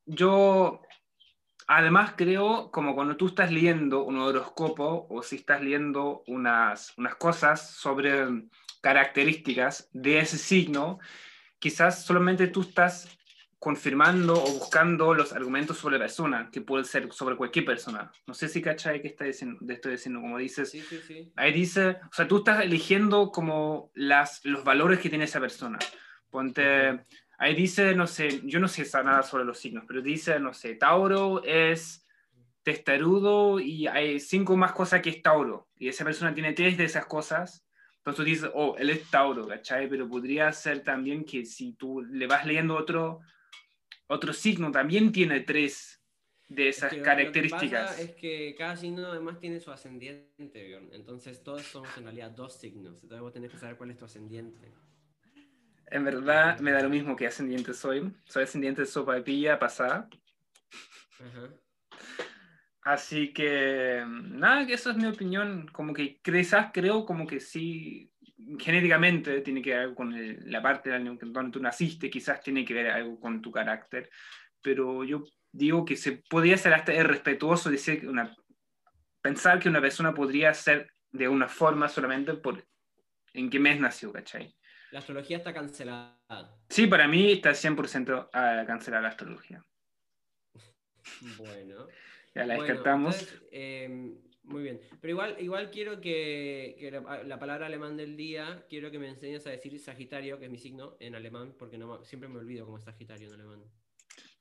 yo además creo, como cuando tú estás leyendo un horóscopo o si estás leyendo unas, unas cosas sobre características de ese signo, quizás solamente tú estás confirmando o buscando los argumentos sobre la persona, que puede ser sobre cualquier persona. No sé si cachai que está diciendo, te estoy diciendo, como dices, Sí, sí, sí. Ahí dice, o sea, tú estás eligiendo como las, los valores que tiene esa persona. Ponte, ahí dice, no sé, yo no sé nada sobre los signos, pero dice, no sé, Tauro es testarudo y hay cinco más cosas que es Tauro. Y esa persona tiene tres de esas cosas. Entonces tú dices, oh, él es Tauro, ¿cachai? Pero podría ser también que si tú le vas leyendo otro, otro signo, también tiene tres de Es esas que lo- lo que características. pasa es que cada signo además tiene su ascendiente, Bjorn. Entonces todos somos en realidad dos signos. Entonces vos tenés que saber cuál es tu ascendiente. En verdad me da lo mismo que ascendiente soy. Soy ascendiente de sopa de pilla pasada. Ajá. Así que, nada, que eso es mi opinión. Como que quizás creo como que sí, genéticamente tiene que ver algo con el- la parte del año donde tú naciste, quizás tiene que ver algo con tu carácter. Pero yo digo que se podría ser hasta irrespetuoso decir una, pensar que una persona podría ser de una forma solamente por en qué mes nació, ¿cachai? La astrología está cancelada. Sí, para mí está 100% a cancelar la astrología. [LAUGHS] Bueno. Ya la Bueno, descartamos. entonces, eh, muy bien. Pero igual, igual quiero que, que la, la palabra alemán del día, quiero que me enseñes a decir Sagitario, que es mi signo, en alemán, porque no, siempre me olvido cómo es Sagitario en alemán.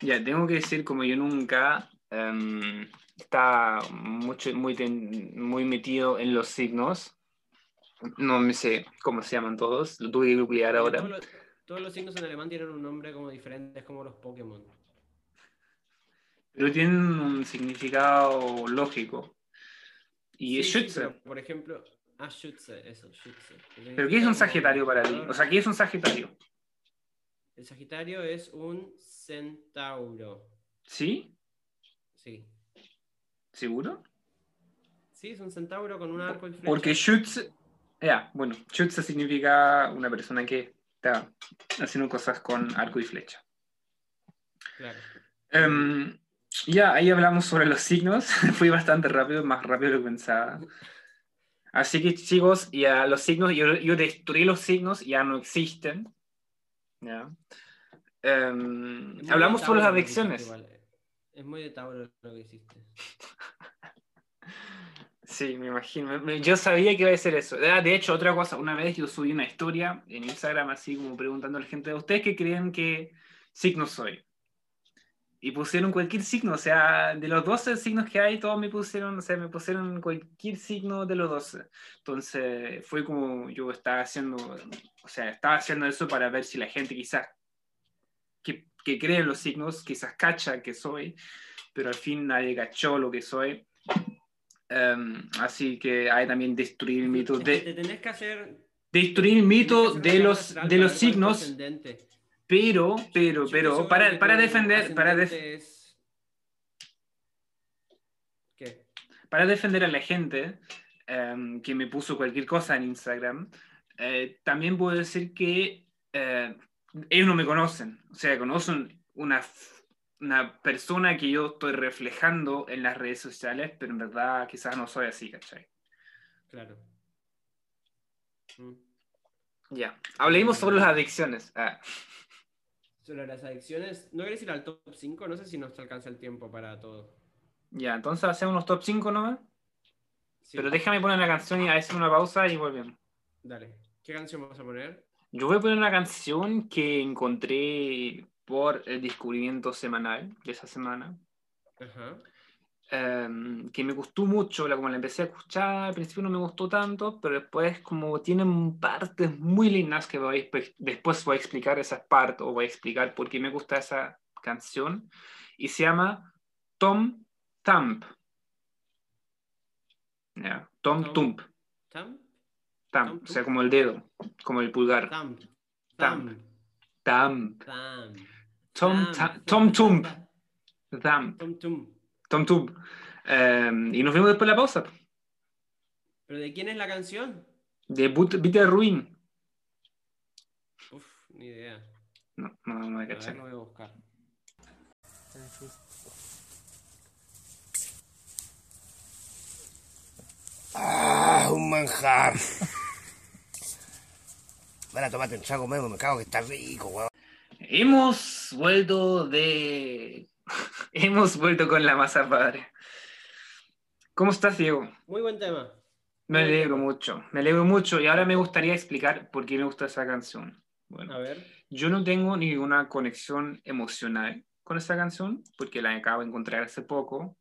Ya, tengo que decir, como yo nunca em, está mucho, muy, ten- muy metido en los signos, no me sé cómo se llaman todos, lo tuve que googlear ahora. Todos los, todos los signos en alemán tienen un nombre como diferente, es como los Pokémon. Pero tienen un significado lógico. Y es Sí, sí, Schütze. por ejemplo, ah, Schütze, eso, Schütze. ¿Pero qué es un Sagitario para ti? O sea, ¿qué es un Sagitario? El Sagitario es un centauro. ¿Sí? Sí. ¿Seguro? Sí, es un centauro con un arco y flecha. Porque Schütze, ya, bueno, Schütze significa una persona que está haciendo cosas con arco y flecha. Claro. Em, ya, ahí hablamos sobre los signos. [LAUGHS] Fui bastante rápido, más rápido de lo que pensaba. Así que, chicos, ya los signos, yo, yo destruí los signos, ya no existen. Ya. Muy hablamos sobre las adicciones. Es muy de Tauro lo que hiciste. [LAUGHS] Sí, me imagino. Yo sabía que iba a ser eso. Ah, De hecho, otra cosa, una vez yo subí una historia en Instagram, así como preguntando a la gente, ¿ustedes qué creen que signo soy? Y pusieron cualquier signo, o sea, de los 12 signos que hay, todos me pusieron, o sea, me pusieron cualquier signo de los 12. Entonces, fue como yo estaba haciendo, o sea, estaba haciendo eso para ver si la gente quizás que, que cree en los signos, quizás cacha que soy, pero al fin nadie cachó lo que soy. Em, así que hay también destruir el mito de te tenés que hacer. destruir el mito de los de los signos, ascendente. Pero pero pero para, para defender para, ¿Qué? para defender a la gente em, que me puso cualquier cosa en Instagram, eh, también puedo decir que eh, ellos no me conocen, o sea, conocen una, una persona que yo estoy reflejando en las redes sociales, pero en verdad quizás no soy así, ¿cachai? Claro. Mm. Ya, hablemos sobre las adicciones. Ah, Sobre las adicciones, ¿no querés ir al top 5? No sé si nos alcanza el tiempo para todo. Ya, entonces hacemos los top 5 nomás. Sí, Pero déjame poner la canción y hacer una pausa y volvemos. Dale. ¿Qué canción vamos a poner? Yo voy a poner una canción que encontré por el descubrimiento semanal de esa semana. Ajá. Em, que me gustó mucho, la, como la empecé a escuchar, al principio no me gustó tanto, pero después como tienen partes muy lindas que voy, después voy a explicar esas partes o voy a explicar por qué me gusta esa canción, y se llama Tom Thump. Ya, Tom Tom- Thump, ¿Thump? Thump, Tom o sea, como el dedo, como el pulgar. Thump. Thump. Thump. Thump. Thump. Tom, Thump. Thump, Tom Thump. Thump. Tom Thump. Tom Thump. Em, y nos vemos después de la pausa. ¿Pero de quién es la canción? De Bitter Ruin. Uf, ni idea. No, no, no me A ver, lo voy a buscar. Ah, un manjar. Van a tomarte un trago, Memo, me cago que está rico, weón. Hemos vuelto de. [LAUGHS] Hemos vuelto con la masa padre. ¿Cómo estás, Diego? Muy buen tema. Me Muy alegro bien. mucho. Me alegro mucho. Y ahora me gustaría explicar por qué me gusta esa canción. Bueno, A ver. yo no tengo ninguna conexión emocional con esa canción, porque la acabo de encontrar hace poco.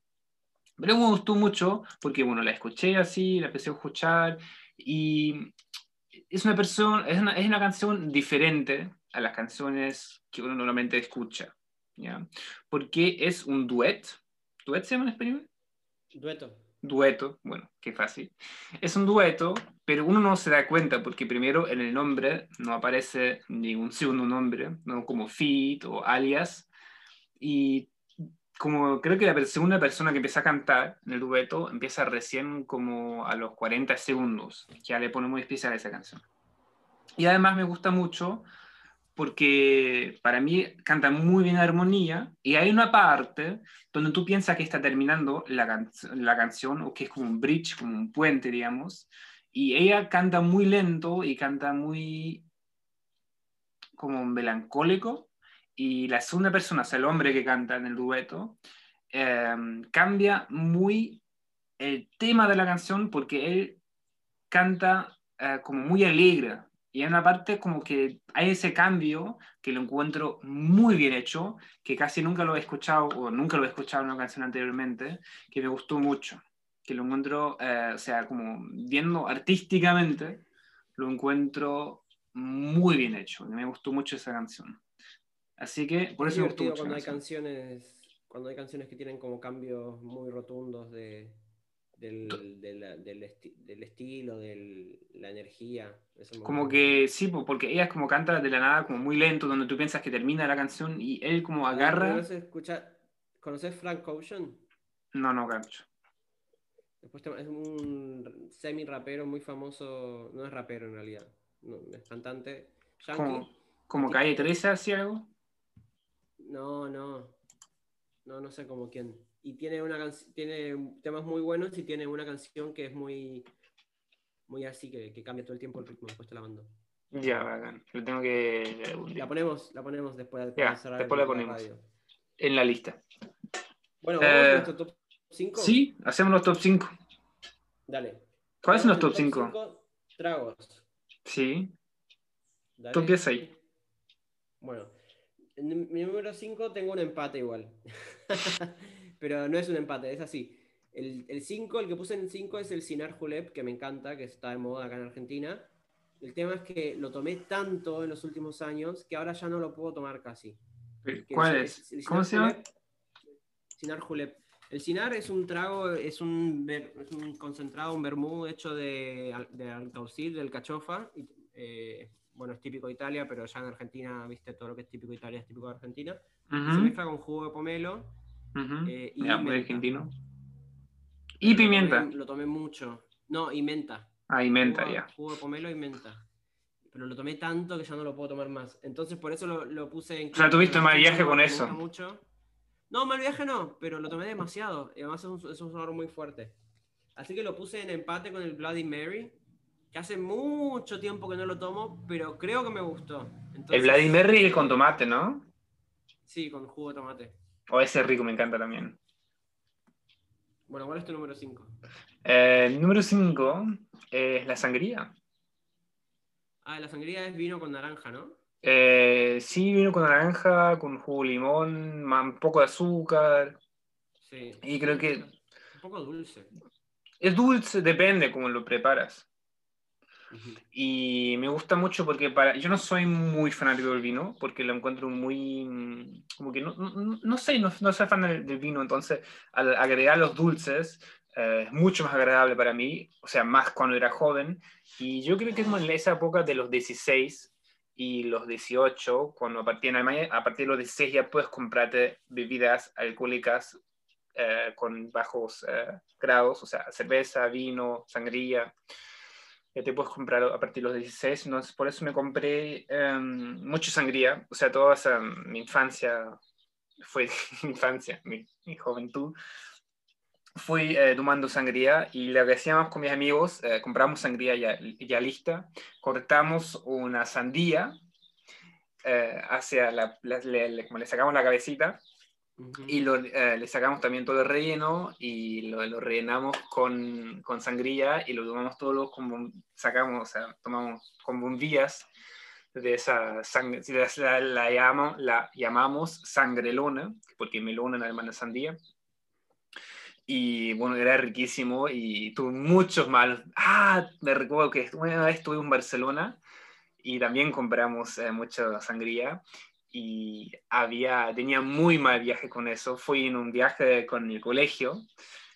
Pero me gustó mucho porque, bueno, la escuché así, la empecé a escuchar y es una, persona, es una, es una canción diferente a las canciones que uno normalmente escucha, ¿ya? Porque es un duet. ¿Duet se llama en español? Dueto. Dueto, bueno, qué fácil. Es un dueto, pero uno no se da cuenta porque primero en el nombre no aparece ningún segundo nombre, no como feat o alias. Y como creo que la segunda persona que empieza a cantar en el dueto empieza recién como a los 40 segundos, ya le pone muy especial a esa canción. Y además me gusta mucho porque para mí canta muy bien armonía y hay una parte donde tú piensas que está terminando la, la canción o que es como un bridge, como un puente, digamos, y ella canta muy lento y canta muy como melancólico y la segunda persona, o el hombre que canta en el dueto, eh, cambia muy el tema de la canción porque él canta eh, como muy alegre. Y hay una parte como que hay ese cambio que lo encuentro muy bien hecho, que casi nunca lo he escuchado o nunca lo he escuchado en una canción anteriormente, que me gustó mucho. Que lo encuentro, eh, o sea, como viendo artísticamente, lo encuentro muy bien hecho. Me gustó mucho esa canción. Así que por Es eso me gustó mucho. cuando hay canciones, cuando hay canciones que tienen como cambios muy rotundos de, del, de la- del, esti- del estilo, de la energía. Como que sí, po, porque ella es como canta de la nada, como muy lento, donde tú piensas que termina la canción y él como mucho. agarra. ¿Conoces, escucha- ¿Conoces Frank Ocean? No, no, gancho. Después es un semi rapero muy famoso, no es rapero en realidad, no, es cantante. Como, como Calle 13 hacía algo. No, no. No, no sé como quién. Y tiene una tiene temas muy buenos y tiene una canción que es muy muy así que, que cambia todo el tiempo el ritmo, después te la mando. Ya, bacán. Lo tengo que. La ponemos, la ponemos después de Ya, cerrar después la ponemos. radio. En la lista. Bueno, Eh, vamos a nuestro top 5. Sí, hacemos los top 5. Dale. ¿Cuáles son los top en 5? cinco Tragos. Sí. Dale. Tú ahí. Bueno, en mi número 5 tengo un empate igual. [LAUGHS] Pero no es un empate, es así. El 5, el, que puse en 5 es el Sinar Julep, que me encanta, que está de moda acá en Argentina. El tema es que lo tomé tanto en los últimos años que ahora ya no lo puedo tomar casi. Que ¿Cuál el- es? el ¿Cómo se llama? Sinar Julep. El Sinar es un trago, es un, es un concentrado, un vermú hecho de, de alcaucil, del cachofa. y, eh, bueno, es típico de Italia, pero ya en Argentina, viste, todo lo que es típico de Italia es típico de Argentina. Se mezcla con jugo de pomelo. Eh, y Ya, muy menta. argentino. Pero Y lo pimienta. tomé- Lo tomé mucho. No, y menta. Ah, y menta, Jugo- ya. Jugo de pomelo y menta. Pero lo tomé tanto que ya no lo puedo tomar más. Entonces por eso lo, lo puse en... O sea, tuviste mal viaje con eso. mucho. No, mal viaje no, pero lo tomé demasiado. Y además es un, es un sabor muy fuerte. Así que lo puse en empate con el Bloody Mary. Que hace mucho tiempo que no lo tomo, pero creo que me gustó. El Entonces, Vladimir es con tomate, ¿no? Sí, con jugo de tomate. O ese rico, me encanta también. Bueno, ¿cuál es tu número 5? Eh, número 5 es la sangría. Ah, la sangría es vino con naranja, ¿no? Eh, sí, vino con naranja, con jugo de limón, un poco de azúcar. Sí. Y creo que- Un poco dulce. Es dulce, depende cómo lo preparas. Ujú. Y me gusta mucho porque para, yo no soy muy fanático del vino, porque lo encuentro muy, mm, como que no, no, no sé, no, no soy fan del, del vino, entonces al agregar los dulces eh, es mucho más agradable para mí, o sea, más cuando era joven. Y yo creo que como en esa época de los 16 y los 18, cuando a partir, en Alemania, a partir de los 16 ya puedes comprarte bebidas alcohólicas eh, con bajos eh, grados, o sea, cerveza, vino, sangría ya te puedes comprar a partir de los 16, entonces por eso me compré eh, mucha sangría, o sea, toda esa, mi infancia, fue [LAUGHS] mi infancia, mi, mi juventud, fui eh, tomando sangría y lo que hacíamos con mis amigos, eh, compramos sangría ya, ya lista, cortamos una sandía, eh, hacia la, la- como le sacamos la cabecita, Ujú. y lo, eh, le sacamos también todo el relleno y lo, lo rellenamos con, con sangría y lo tomamos todos como sacamos, o sea, tomamos con bombillas de esa sangre, la, la, llamamos, la llamamos sangrelona, porque melona en alemán es sandía. Y bueno, era riquísimo y tuve muchos malos. Ah, me recuerdo que una vez estuve en Barcelona y también compramos eh, mucha sangría y había, tenía muy mal viaje con eso. Fui en un viaje con el colegio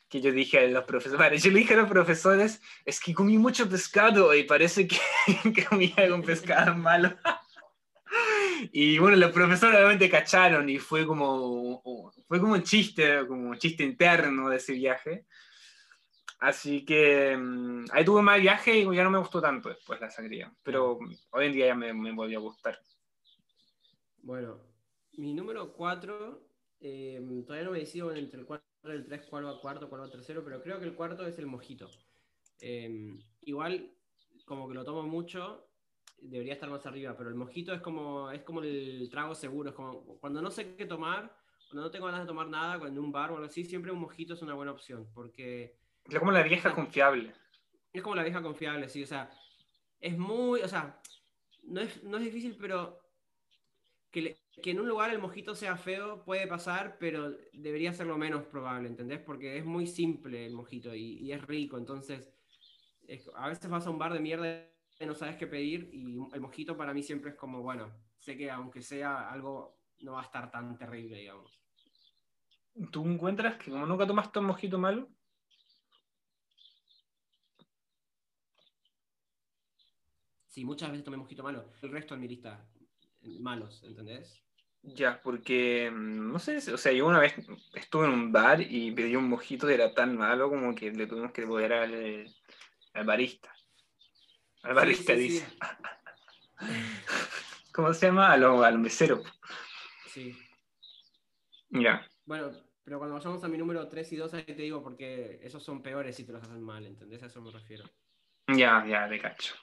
que yo dije a los profesores, [LAUGHS] yo le dije a los profesores, es que comí mucho pescado y parece que, [LAUGHS] comí algún pescado malo. [LAUGHS] Y bueno, los profesores obviamente cacharon y fue como, fue como un chiste, como un chiste interno de ese viaje. Así que mm, ahí tuve mal viaje y ya no me gustó tanto después la sangría. Pero hoy en día ya me, me volvió a gustar. Bueno, mi número 4, todavía no me decido entre el 4 y el 3 cuál va cuarto, cuál va tercero, pero creo que el cuarto es el mojito. Eh, igual, como que lo tomo mucho, debería estar más arriba, pero el mojito es como, es como el trago seguro, es como cuando no sé qué tomar, cuando no tengo ganas de tomar nada, cuando en un bar o algo así, siempre un mojito es una buena opción, porque Es como la vieja confiable. es como la vieja confiable, sí, o sea, es muy, o sea, no es, no es difícil, pero que, le- que en un lugar el mojito sea feo puede pasar, pero debería ser lo menos probable, ¿entendés? Porque es muy simple el mojito y, y es rico, entonces es- a veces vas a un bar de mierda y no sabes qué pedir y el mojito para mí siempre es como, bueno, sé que aunque sea algo, no va a estar tan terrible, digamos. ¿Tú encuentras que como nunca tomaste un mojito malo? Sí, muchas veces tomé mojito malo, el resto en mi lista, malos, ¿entendés? Ya, porque mm, no sé, o sea, yo una vez estuve en un bar y pedí un mojito y era tan malo como que le tuvimos que devolver al, al barista. Al barista sí, sí. dice. [LAUGHS] ¿Cómo se llama? A lo- al mesero. Sí. Ya. Bueno, pero cuando vayamos a mi número 3 y 2, ahí te digo porque esos son peores si te los hacen mal, ¿entendés? A eso me refiero. Ya, ya, de cacho.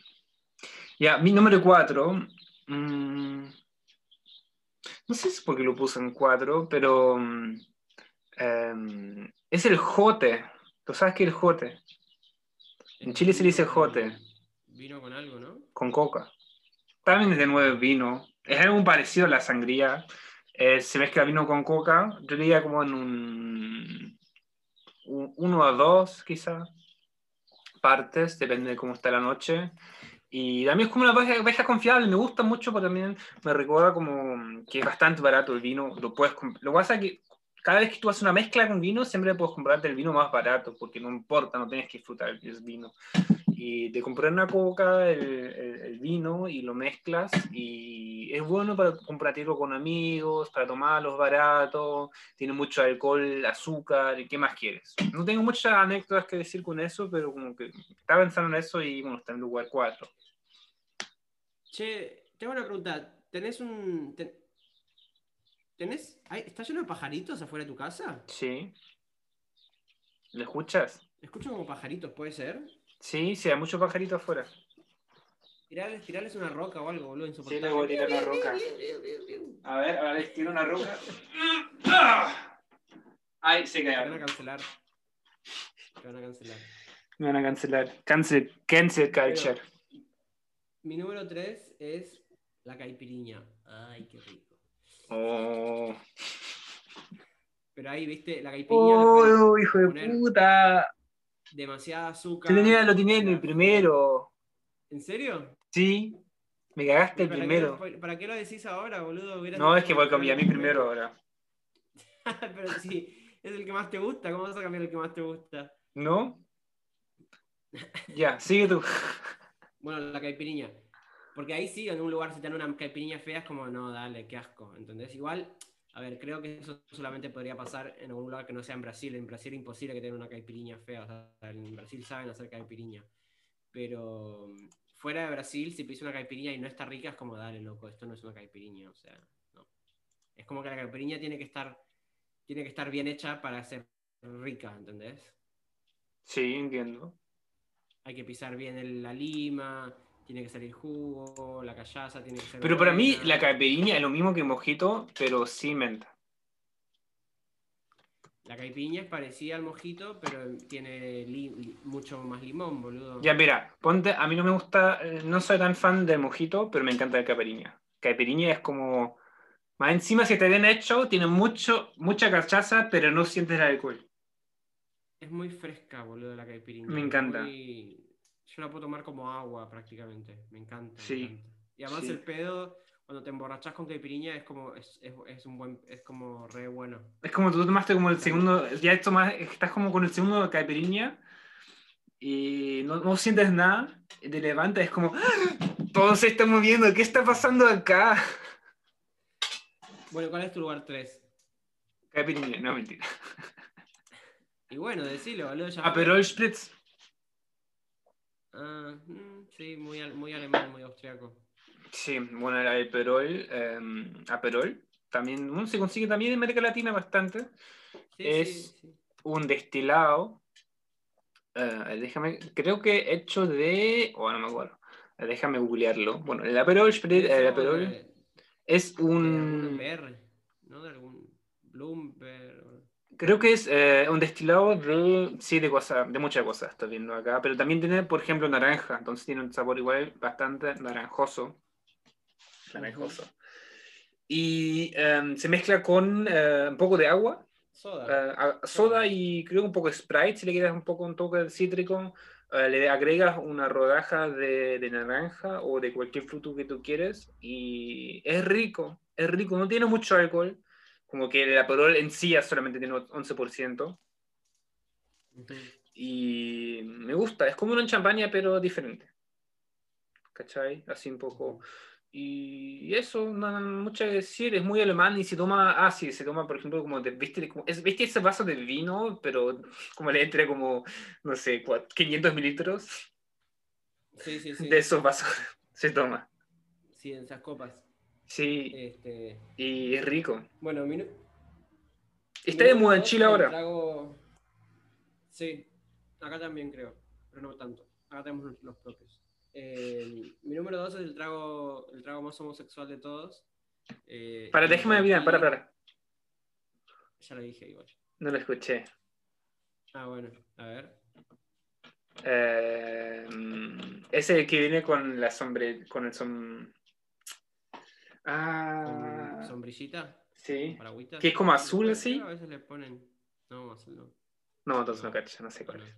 Ya, mi número 4. No sé si es porque lo puse en 4, pero mm, em, es el jote. ¿Tú sabes qué es el jote? En Chile se le dice jote. Vino con algo, ¿no? Con coca. También es de nuevo vino. Es algo parecido a la sangría. Eh, se mezcla vino con coca. Yo diría como en un, un- uno o dos, quizá, partes, depende de cómo está la noche. Y también es como una vieja confiable, me gusta mucho, pero también me recuerda como que es bastante barato el vino. Lo puedes Lo que pasa es que cada vez que tú haces una mezcla con vino, siempre puedes comprarte el vino más barato, porque no importa, no tienes que disfrutar el vino y te compras una coca, el, el- el vino y lo mezclas y es bueno para compartirlo con amigos, para tomarlos barato, tiene mucho alcohol, azúcar, ¿y qué más quieres? No tengo muchas anécdotas que decir con eso, pero como que estaba pensando en eso y bueno, está en lugar 4. Che, tengo una pregunta. ¿Tenés un. ten- ¿Tenés. ay, ¿Está lleno de pajaritos afuera de tu casa? ¿Sí? ¿Lo escuchas? Escucho como pajaritos, ¿puede ser? Sí, sí, hay muchos pajaritos afuera. Tirarles, tirarles una roca o algo, boludo, Sí, le voy a tirar una roca. A ver, ahora les tiro una roca. Ay, se Te van a cancelar. Te van a cancelar. Me van a cancelar. Cancel, cancel culture. Mi número 3 es la caipiriña. Ay, qué rico. Oh. Pero ahí, viste, la caipiriña Oh, hijo de puta. demasiada azúcar. Yo tenía, lo tenía en el primero. ¿En serio? Sí. Me cagaste el ¿Para primero. Qué, ¿Para qué lo decís ahora, boludo? Hubieras No, es que voy a cambiar mi primero ahora. [LAUGHS] Pero si es el que más te gusta, ¿cómo vas a cambiar el que más te gusta? ¿No? Ya, sigue tú. [LAUGHS] Bueno, la caipiriña. Porque ahí sí, en un lugar si te dan una caipiriña fea es como, no, dale, qué asco. ¿Entendés? Igual, a ver, creo que eso solamente podría pasar en algún lugar que no sea en Brasil. En Brasil es imposible que tengan una caipiriña fea. O sea, en Brasil saben hacer caipiriña. Pero mm, fuera de Brasil, si pides una caipiriña y no está rica, es como, dale, loco, esto no es una caipiriña. O sea, no. Es como que la caipiriña tiene que estar, tiene que estar bien hecha para ser rica, ¿entendés? Sí, entiendo. Hay que pisar bien el- la lima, tiene que salir jugo, la callaza tiene que ser. Pero para mí la caipirinha es lo mismo que mojito, pero sin menta. La caipirinha es parecida al mojito, pero tiene mucho más limón, boludo. Ya, mira, ponte, a mí no me gusta, eh, no soy tan fan del mojito, pero me encanta la caipirinha. Caipirinha es como, más encima si está bien hecho, tiene mucho, mucha cachaza, pero no sientes el alcohol. Es muy fresca, boludo, la caipirinha. Me encanta. muy- Yo la puedo tomar como agua prácticamente. Me encanta. me Sí, encanta. Y además sí. el pedo, cuando te emborrachas con caipirinha, es como, es, es- es un buen, es como re bueno. Es como tú tomaste como el segundo, ya tomas, estás como con el segundo de caipirinha y no, no sientes nada, te levantas, es como, ¡Ah! todo se está moviendo, ¿qué está pasando acá? Bueno, ¿cuál es tu lugar 3? Caipirinha, no mentira. Y bueno, decilo, boludo. Ya fue. Aperol Spritz. Ah, mm, sí, muy, muy alemán, muy austriaco. Sí, bueno, el Aperol, eh, Aperol, también, se consigue también en América Latina bastante. Sí, Es- sí, sí. Un destilado, eh, déjame, creo que hecho de, oh, no me acuerdo, Eh, déjame googlearlo. Bueno, el Aperol el Aperol de- es de algún un, BR, ¿no? De algún Bloomberg. Creo que es eh, un destilado de, sí, de cosas, de muchas cosas, estoy viendo acá, pero también tiene, por ejemplo, naranja, entonces tiene un sabor igual bastante naranjoso. Naranjoso. Y em, se mezcla con eh, un poco de agua Soda. a- soda y creo un poco de Sprite, si le quieres un poco un toque de cítrico, eh, le agregas una rodaja de, de naranja o de cualquier fruto que tú quieres y es rico, es rico, no tiene mucho alcohol, como que el Aperol en sí ya solamente tiene 11% Ujú. y me gusta, es como una champaña pero diferente, ¿cachai? Así un poco... Y eso, no, no, mucho que decir, es muy alemán y se toma, ah, sí, se toma, por ejemplo, como, de, ¿viste, como- es, ¿viste ese vaso de vino? Pero como le entre como, no sé, cua- 500 mililitros Sí, sí, sí. de esos vasos [LAUGHS] se toma. Sí, en esas copas. Sí, Este, y es rico. bueno, mi, Está mi de moda en Chile ahora. trago- Sí, acá también creo, pero no tanto. Acá tenemos los- propios. Eh, mi número dos es el trago, el trago más homosexual de todos. Eh, Para, el déjame adivinar, para, para. Ya lo dije igual. No lo escuché. Ah, bueno, a ver. Eh, mm, es el que viene con la sombre, con el som... Ah, Con sombrillita, sí. paragüita. Que es como azul, así. A veces le ponen. No, azul no. No, entonces no cacho, no sé cuál es.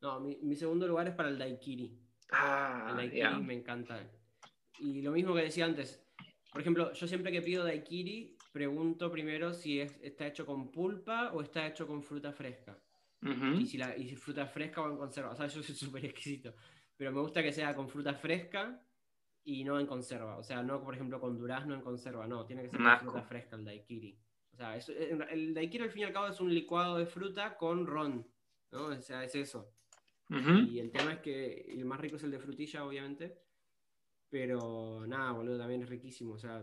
No, mi, mi segundo lugar es para el daiquiri. El Ah, daiquiri ya. me encanta. Y lo mismo que decía antes. Por ejemplo, yo siempre que pido daiquiri, pregunto primero si es- está hecho con pulpa o está hecho con fruta fresca. Y si, la, y si fruta fresca o en conserva. O sea, [LAUGHS] yo soy súper exquisito. Pero me gusta que sea con fruta fresca y no en conserva. O sea, no, por ejemplo, con durazno en conserva. No, tiene que ser fruta fresca el daiquiri. O sea, es- el el daiquiri al fin y al cabo es un licuado de fruta con ron. ¿no? O sea, es eso. Y el tema es que el más rico es el de frutilla, obviamente. Pero nada, boludo, también es riquísimo. O sea,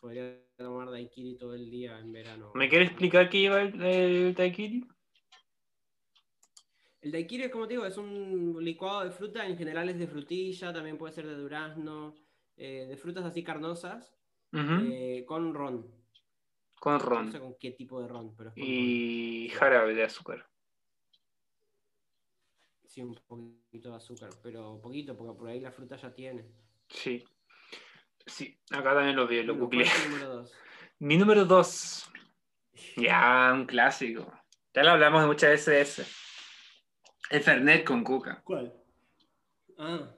podría tomar daiquiri todo el día en verano. ¿Me quieres explicar qué lleva el, el daiquiri? El daiquiri, como te digo, es un licuado de fruta, en general es de frutilla, también puede ser de durazno, eh, de frutas así carnosas, eh, con ron. Con No ron. sé con qué tipo de ron, pero es con Y jarabe de azúcar. Sí, un poquito de azúcar, pero poquito, porque por ahí la fruta ya tiene. Sí. Sí, acá también lo vi, lo Bueno, ¿cuál googleé. número dos? [LAUGHS] Mi número dos. Ya, un clásico. Ya lo hablamos muchas veces de ese. El Fernet con coca. ¿Cuál? Ah,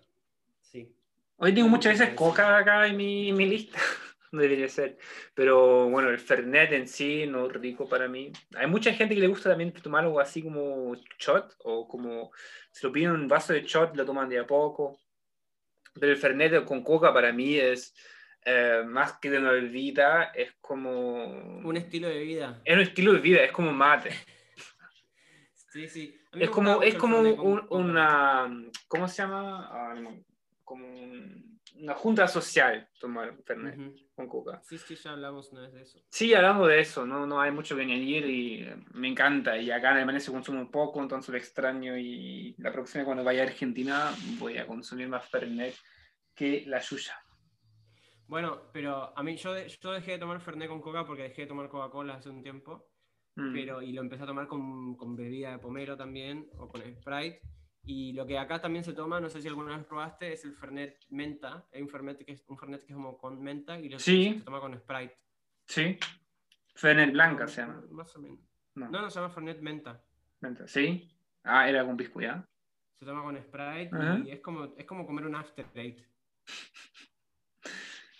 sí. Hoy tengo Bueno, muchas veces coca acá en mi, mi lista. [LAUGHS] No debería ser. Pero bueno, el Fernet en sí no es rico para mí. Hay mucha gente que le gusta también tomar algo así como shot o como se lo piden un vaso de shot, lo toman de a poco. Pero el Fernet con coca para mí es eh, más que de una bebida, es como... Un estilo de vida. Es un estilo de vida, es como mate. [LAUGHS] Sí, sí. Es como, es como un- una, ¿cómo se llama? Ah, no, como un- una junta social tomar Fernet Ujú. con coca. Sí, sí, ya hablamos una vez de eso. Sí, hablando de eso, no, no hay mucho que añadir y eh, me encanta. Y acá en Alemania se consume un poco, entonces lo extraño. Y la próxima, cuando vaya a Argentina, voy a consumir más Fernet que la suya. Bueno, pero a mí yo, de- yo dejé de tomar Fernet con coca porque dejé de tomar Coca-Cola hace un tiempo. Mm. pero y lo empecé a tomar con, con bebida de pomelo también, o con Sprite. Y lo que acá también se toma, no sé si alguna vez probaste, es el Fernet menta. Hay un Fernet que es, un Fernet que es como con menta y lo Sí. se toma con Sprite. Sí. Fernet blanca se llama. Más o menos. No, No, no, se llama Fernet menta. menta. ¿Sí? Ah, era con pisco, ¿ya? Se toma con Sprite Ajá. y es como, es como comer un after date.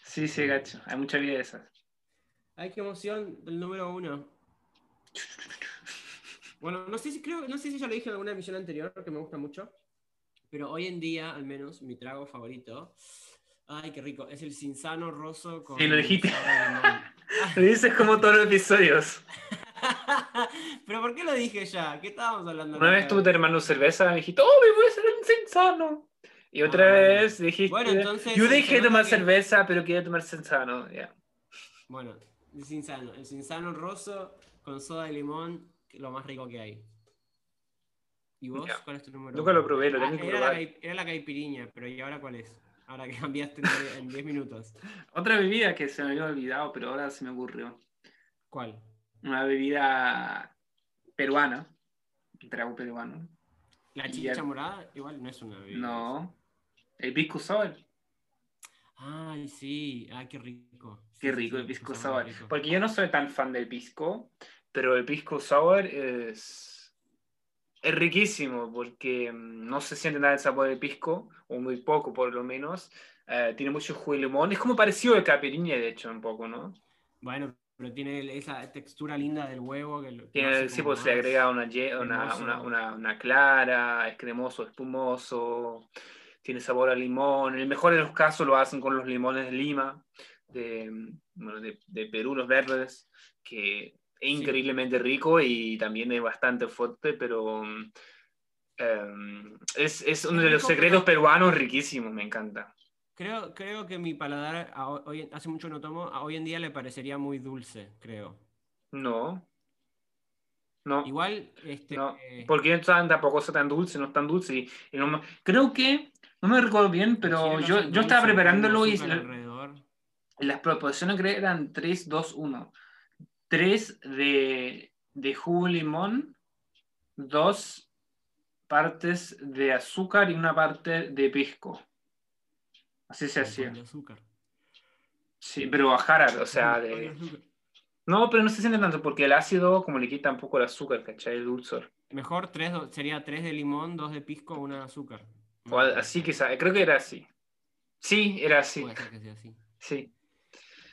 Sí, sí, gacho. Hay mucha vida de esas. Ay, qué emoción del número uno. Bueno, no sé si creo, no sé si ya lo dije en alguna emisión anterior, que me gusta mucho. Pero hoy en día, al menos, mi trago favorito. Ay, qué rico. Es el Cinzano Rosso con. Sí, lo dijiste. [LAUGHS] Lo dices como todos los episodios. [LAUGHS] Pero ¿por qué lo dije ya? ¿Qué estábamos hablando? Una vez tú te hermano cerveza, me dijiste, oh, me voy a hacer un sensano. Y otra Ah, vez dijiste, Bueno, entonces, yo dejé de tomar que- cerveza, pero quería tomar sensano. Ya. Bueno, el Cinzano. El Cinzano Rosso con soda de limón, lo más rico que hay. ¿Y vos? Ya. ¿Cuál es tu número? Nunca lo probé, lo Ah, tengo que era, probar. La, era la caipiriña, pero ¿y ahora cuál es? Ahora que cambiaste en- en 10 minutos. [LAUGHS] Otra bebida que se me había olvidado, pero ahora se me ocurrió. ¿Cuál? Una bebida peruana, un trago peruano. ¿La chicha morada? Igual no es una bebida. No, el pisco sour. Ay, sí. Ay, qué rico. Qué rico sí, el pisco sour. Porque yo no soy tan fan del pisco, pero el pisco sour es, es riquísimo porque mm, no se siente nada el sabor del pisco, o muy poco por lo menos. Eh, tiene mucho jugo de limón. Es como parecido al caipirinha, de hecho, un poco, ¿no? Bueno, pero tiene esa textura linda del huevo que lo Tiene, sí, pues se le agrega una, una, una, una, una clara, es cremoso, espumoso, tiene sabor a limón. En el mejor de los casos lo hacen con los limones de Lima, de, mm, de, de Perú, los verdes, que es increíblemente rico y también es bastante fuerte, pero em, es, es uno de los secretos peruanos riquísimos, me encanta. Creo, creo que mi paladar, hoy, hace mucho no tomo, hoy en día le parecería muy dulce, creo. No. No. Igual, este, No, eh, porque tampoco es tan dulce, no es tan dulce. y- y no creo que, no me recuerdo bien, en pero yo, yo estaba dulce, preparándolo y la- alrededor. las proporciones creo eran 3, 2, 1. 3 de, de jugo de limón, 2 partes de azúcar y una parte de pisco. Así se hacía. azúcar. Sí, pero jarabe, o sea, de... No, pero no se siente tanto porque el ácido como le quita un poco el azúcar, ¿cachai? El dulzor. Mejor tres, sería tres de limón, dos de pisco, una de azúcar. O así quizá, creo que era así. Sí, era así. Puede ser que sea así. Sí.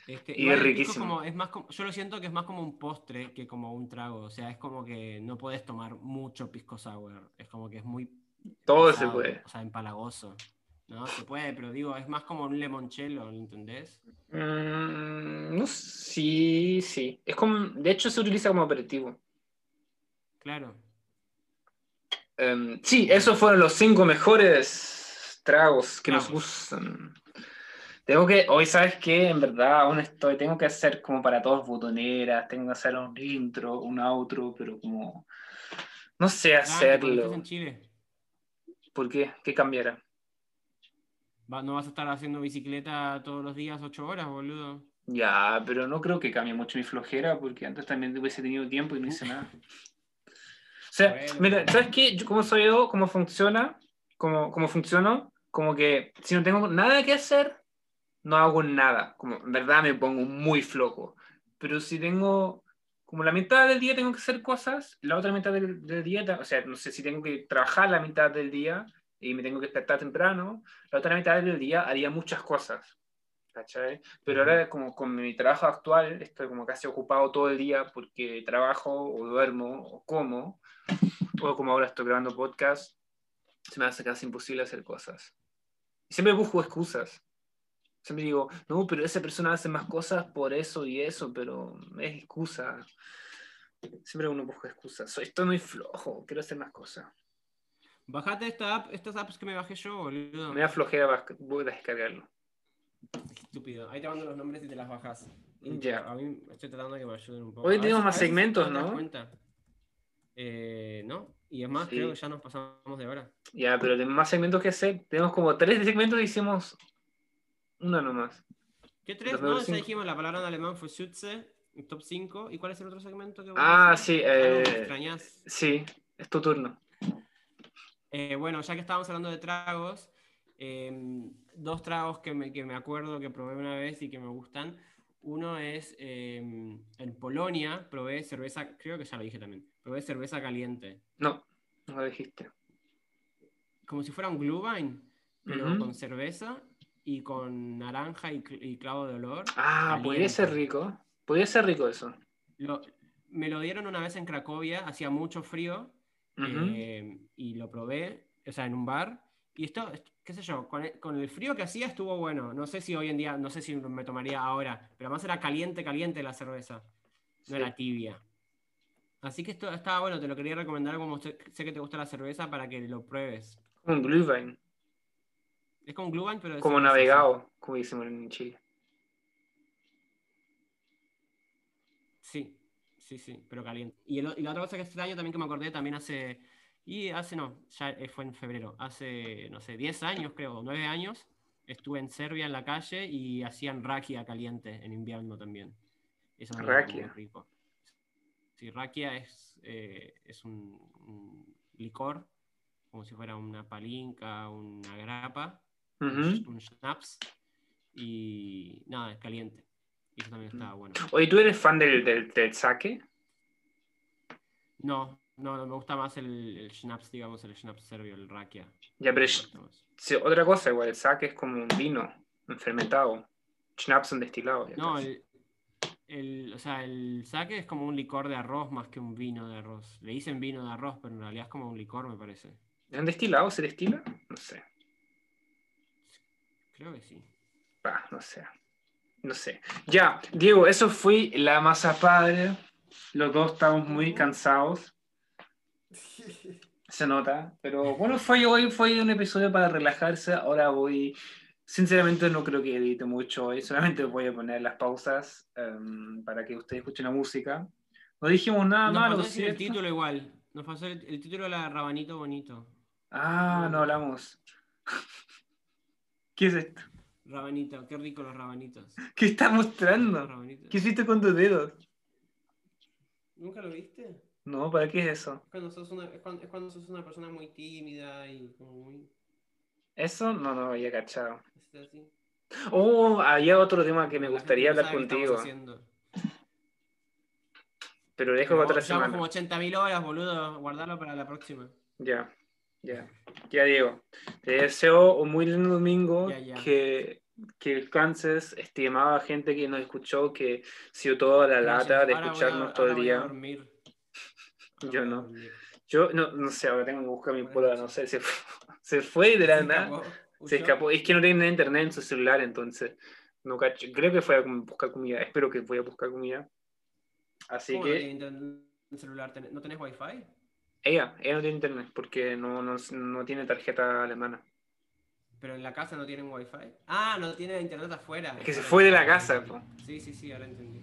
Este, Y es riquísimo. como- es más como- yo lo siento que es más como un postre que como un trago. O sea, es como que no puedes tomar mucho pisco sour. Es como que es muy. Todo se puede. O sea, empalagoso. No, se puede, pero digo, es más como un limoncello, ¿lo entendés? Mm, no, sí, sí. Es como, de hecho, se utiliza como aperitivo. Claro. Em, sí, esos fueron los cinco mejores tragos que nos gustan. Tengo que, hoy sabes que en verdad aún estoy, tengo que hacer como para todos botoneras, tengo que hacer un intro, un outro, pero como No sé Ah, hacerlo. en Chile. ¿Por qué? ¿Qué cambiará? Va- no vas a estar haciendo bicicleta todos los días, ocho horas, boludo. Ya, pero no creo que cambie mucho mi flojera porque antes también hubiese tenido tiempo y no hice nada. O sea, Bueno, mira, ¿sabes qué? Yo, ¿Cómo soy yo? ¿Cómo funciona? ¿Cómo, cómo funciono? Como que si no tengo nada que hacer, no hago nada. Como en verdad me pongo muy flojo. Pero si tengo, como la mitad del día tengo que hacer cosas, la otra mitad del, del día, o sea, no sé si tengo que trabajar la mitad del día y me tengo que despertar temprano, la otra mitad del día haría muchas cosas. ¿Cachai? Pero ahora como con mi trabajo actual estoy como casi ocupado todo el día porque trabajo o duermo o como, o como ahora estoy grabando podcast, se me hace casi imposible hacer cosas. Y siempre busco excusas. Siempre digo, no, pero esa persona hace más cosas por eso y eso, pero es excusa. Siempre uno busca excusas. Soy, estoy muy flojo, quiero hacer más cosas. Bajate esta app, estas apps que me bajé yo, boludo. Me da flojera, voy a descargarlo. Estúpido. Ahí te mando los nombres y te las bajas. Ya. A mí estoy tratando de que me ayuden un poco. Hoy tenemos más segmentos, ¿no? Eh, ¿No? Y es más, Sí. creo que ya nos pasamos de hora. Ya, pero tenemos más segmentos que hacer. Tenemos como tres segmentos y hicimos uno nomás. ¿Qué tres? No, ya dijimos, la palabra en alemán fue Schütze, top 5. ¿Y cuál es el otro segmento que vos Ah, sí, eh, extrañás. Sí, es tu turno. Eh, bueno, ya que estábamos hablando de tragos, eh, dos tragos que me, que me acuerdo que probé una vez y que me gustan. Uno es en Polonia, probé cerveza, creo que ya lo dije también, probé cerveza caliente. No, no lo dijiste. Como si fuera un Glühwein, pero con cerveza y con naranja y, y clavo de olor. Ah, podría ser rico. Podría ser rico eso. Lo- me lo dieron una vez en Cracovia, hacía mucho frío Ujú. eh, y lo probé, o sea, en un bar. Y esto, est- qué sé yo, con el, con el frío que hacía estuvo bueno. No sé si hoy en día, no sé si me tomaría ahora, pero además era caliente, caliente la cerveza, no Sí. era tibia. Así que esto estaba bueno, te lo quería recomendar como sé, que te gusta la cerveza para que lo pruebes. Un Glühwein. Es como un Glühwein, pero Como navegado, como decimos en Chile. Sí, sí, sí, pero caliente. Y, el o- y la otra cosa que extraño también que me acordé también hace, y hace no, ya eh, fue en febrero, hace, no sé, 10 años creo, 9 años, estuve en Serbia en la calle y hacían rakia caliente en invierno también. Eso Rakia. muy rico. Sí, rakia es, eh, es un, un licor, como si fuera una palinca, una grapa, sch- un schnapps, y nada, es caliente. Y eso también estaba bueno. Oye, ¿tú eres fan del, del, del sake? No, no, no, me gusta más el, el schnapps, digamos, el schnapps serbio, el rakia. Ya, pero sí, otra cosa igual, el sake es como un vino, un fermentado. Schnapps un destilado. No, el, o sea, el sake es como un licor de arroz más que un vino de arroz. Le dicen vino de arroz, pero en realidad es como un licor, me parece. ¿Es un destilado? ¿Se destila? No sé. Creo que sí. Bah, no sé. No sé. Ya, Diego, eso fue la masa padre. Los dos estamos muy cansados. Se nota. Pero bueno, fue hoy fue un episodio para relajarse. Ahora voy. Sinceramente no creo que edite mucho hoy. Solamente voy a poner las pausas em, para que ustedes escuchen la música. No dijimos nada Nos malo, el título igual. Nos pasó el, el título era Rabanito Bonito. Ah, no hablamos. ¿Qué es esto? Rabanito, qué rico los rabanitos. ¿Qué estás mostrando? rabanitos. ¿Qué hiciste con tus dedos? ¿Nunca lo viste? No, ¿para qué es eso? Es cuando sos una, es cuando, es cuando sos una persona muy tímida y como muy... ¿Eso? No, no había cachado. así, así. Oh, había otro tema que me La gustaría hablar contigo, pero dejo para otra llevamos como semana. 80.000 horas, boludo. Guardarlo para la próxima. Ya, ya. Ya, Diego. Te deseo un muy lindo domingo, Ya, ya. que, que descanses, estimada gente que nos escuchó, que sido toda la Gracias. lata de Ahora voy a- escucharnos todo el día. [LAUGHS] Yo no. Yo no, no sé, ahora tengo que buscar mi pola, no sé, se fue, [LAUGHS] se fue de la Se nada. escapó, Se escapó. Es que no tiene internet en su celular, entonces no cacho. Creo que fue a buscar comida. Espero que voy a buscar comida. Así ¿Cómo que en celular? ¿Ten- ¿No tenés wifi? Ella, ella no tiene internet porque no, no, no tiene tarjeta alemana. Pero en la casa no tienen wifi. Ah, no tiene internet afuera. Es que se fue de la casa, po. Sí, sí, sí, ahora entendí.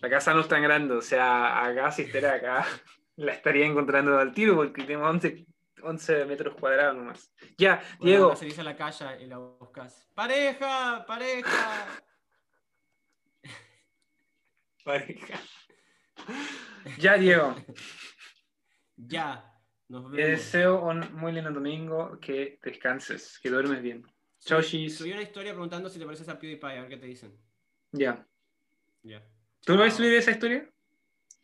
La casa no es tan grande, o sea, acá si estará acá. [LAUGHS] La estaría encontrando al tiro porque tenemos 11, 11 metros cuadrados nomás. Ya, Bueno, Diego. ahora salís a la calle y la buscas. ¡Pareja! ¡Pareja! [LAUGHS] Pareja. Ya, Diego. [LAUGHS] Ya. Nos Te vemos. deseo un muy lindo domingo, que descanses, que duermes bien. Chao, Subí- Shis. Subí una historia preguntando si te pareces a PewDiePie, a ver qué te dicen. Ya. Ya. ¿Tú no vas a Chao. subir esa historia?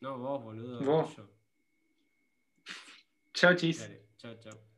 No, vos, boludo. Vos. Chao, Chis. Dale, chao, chao.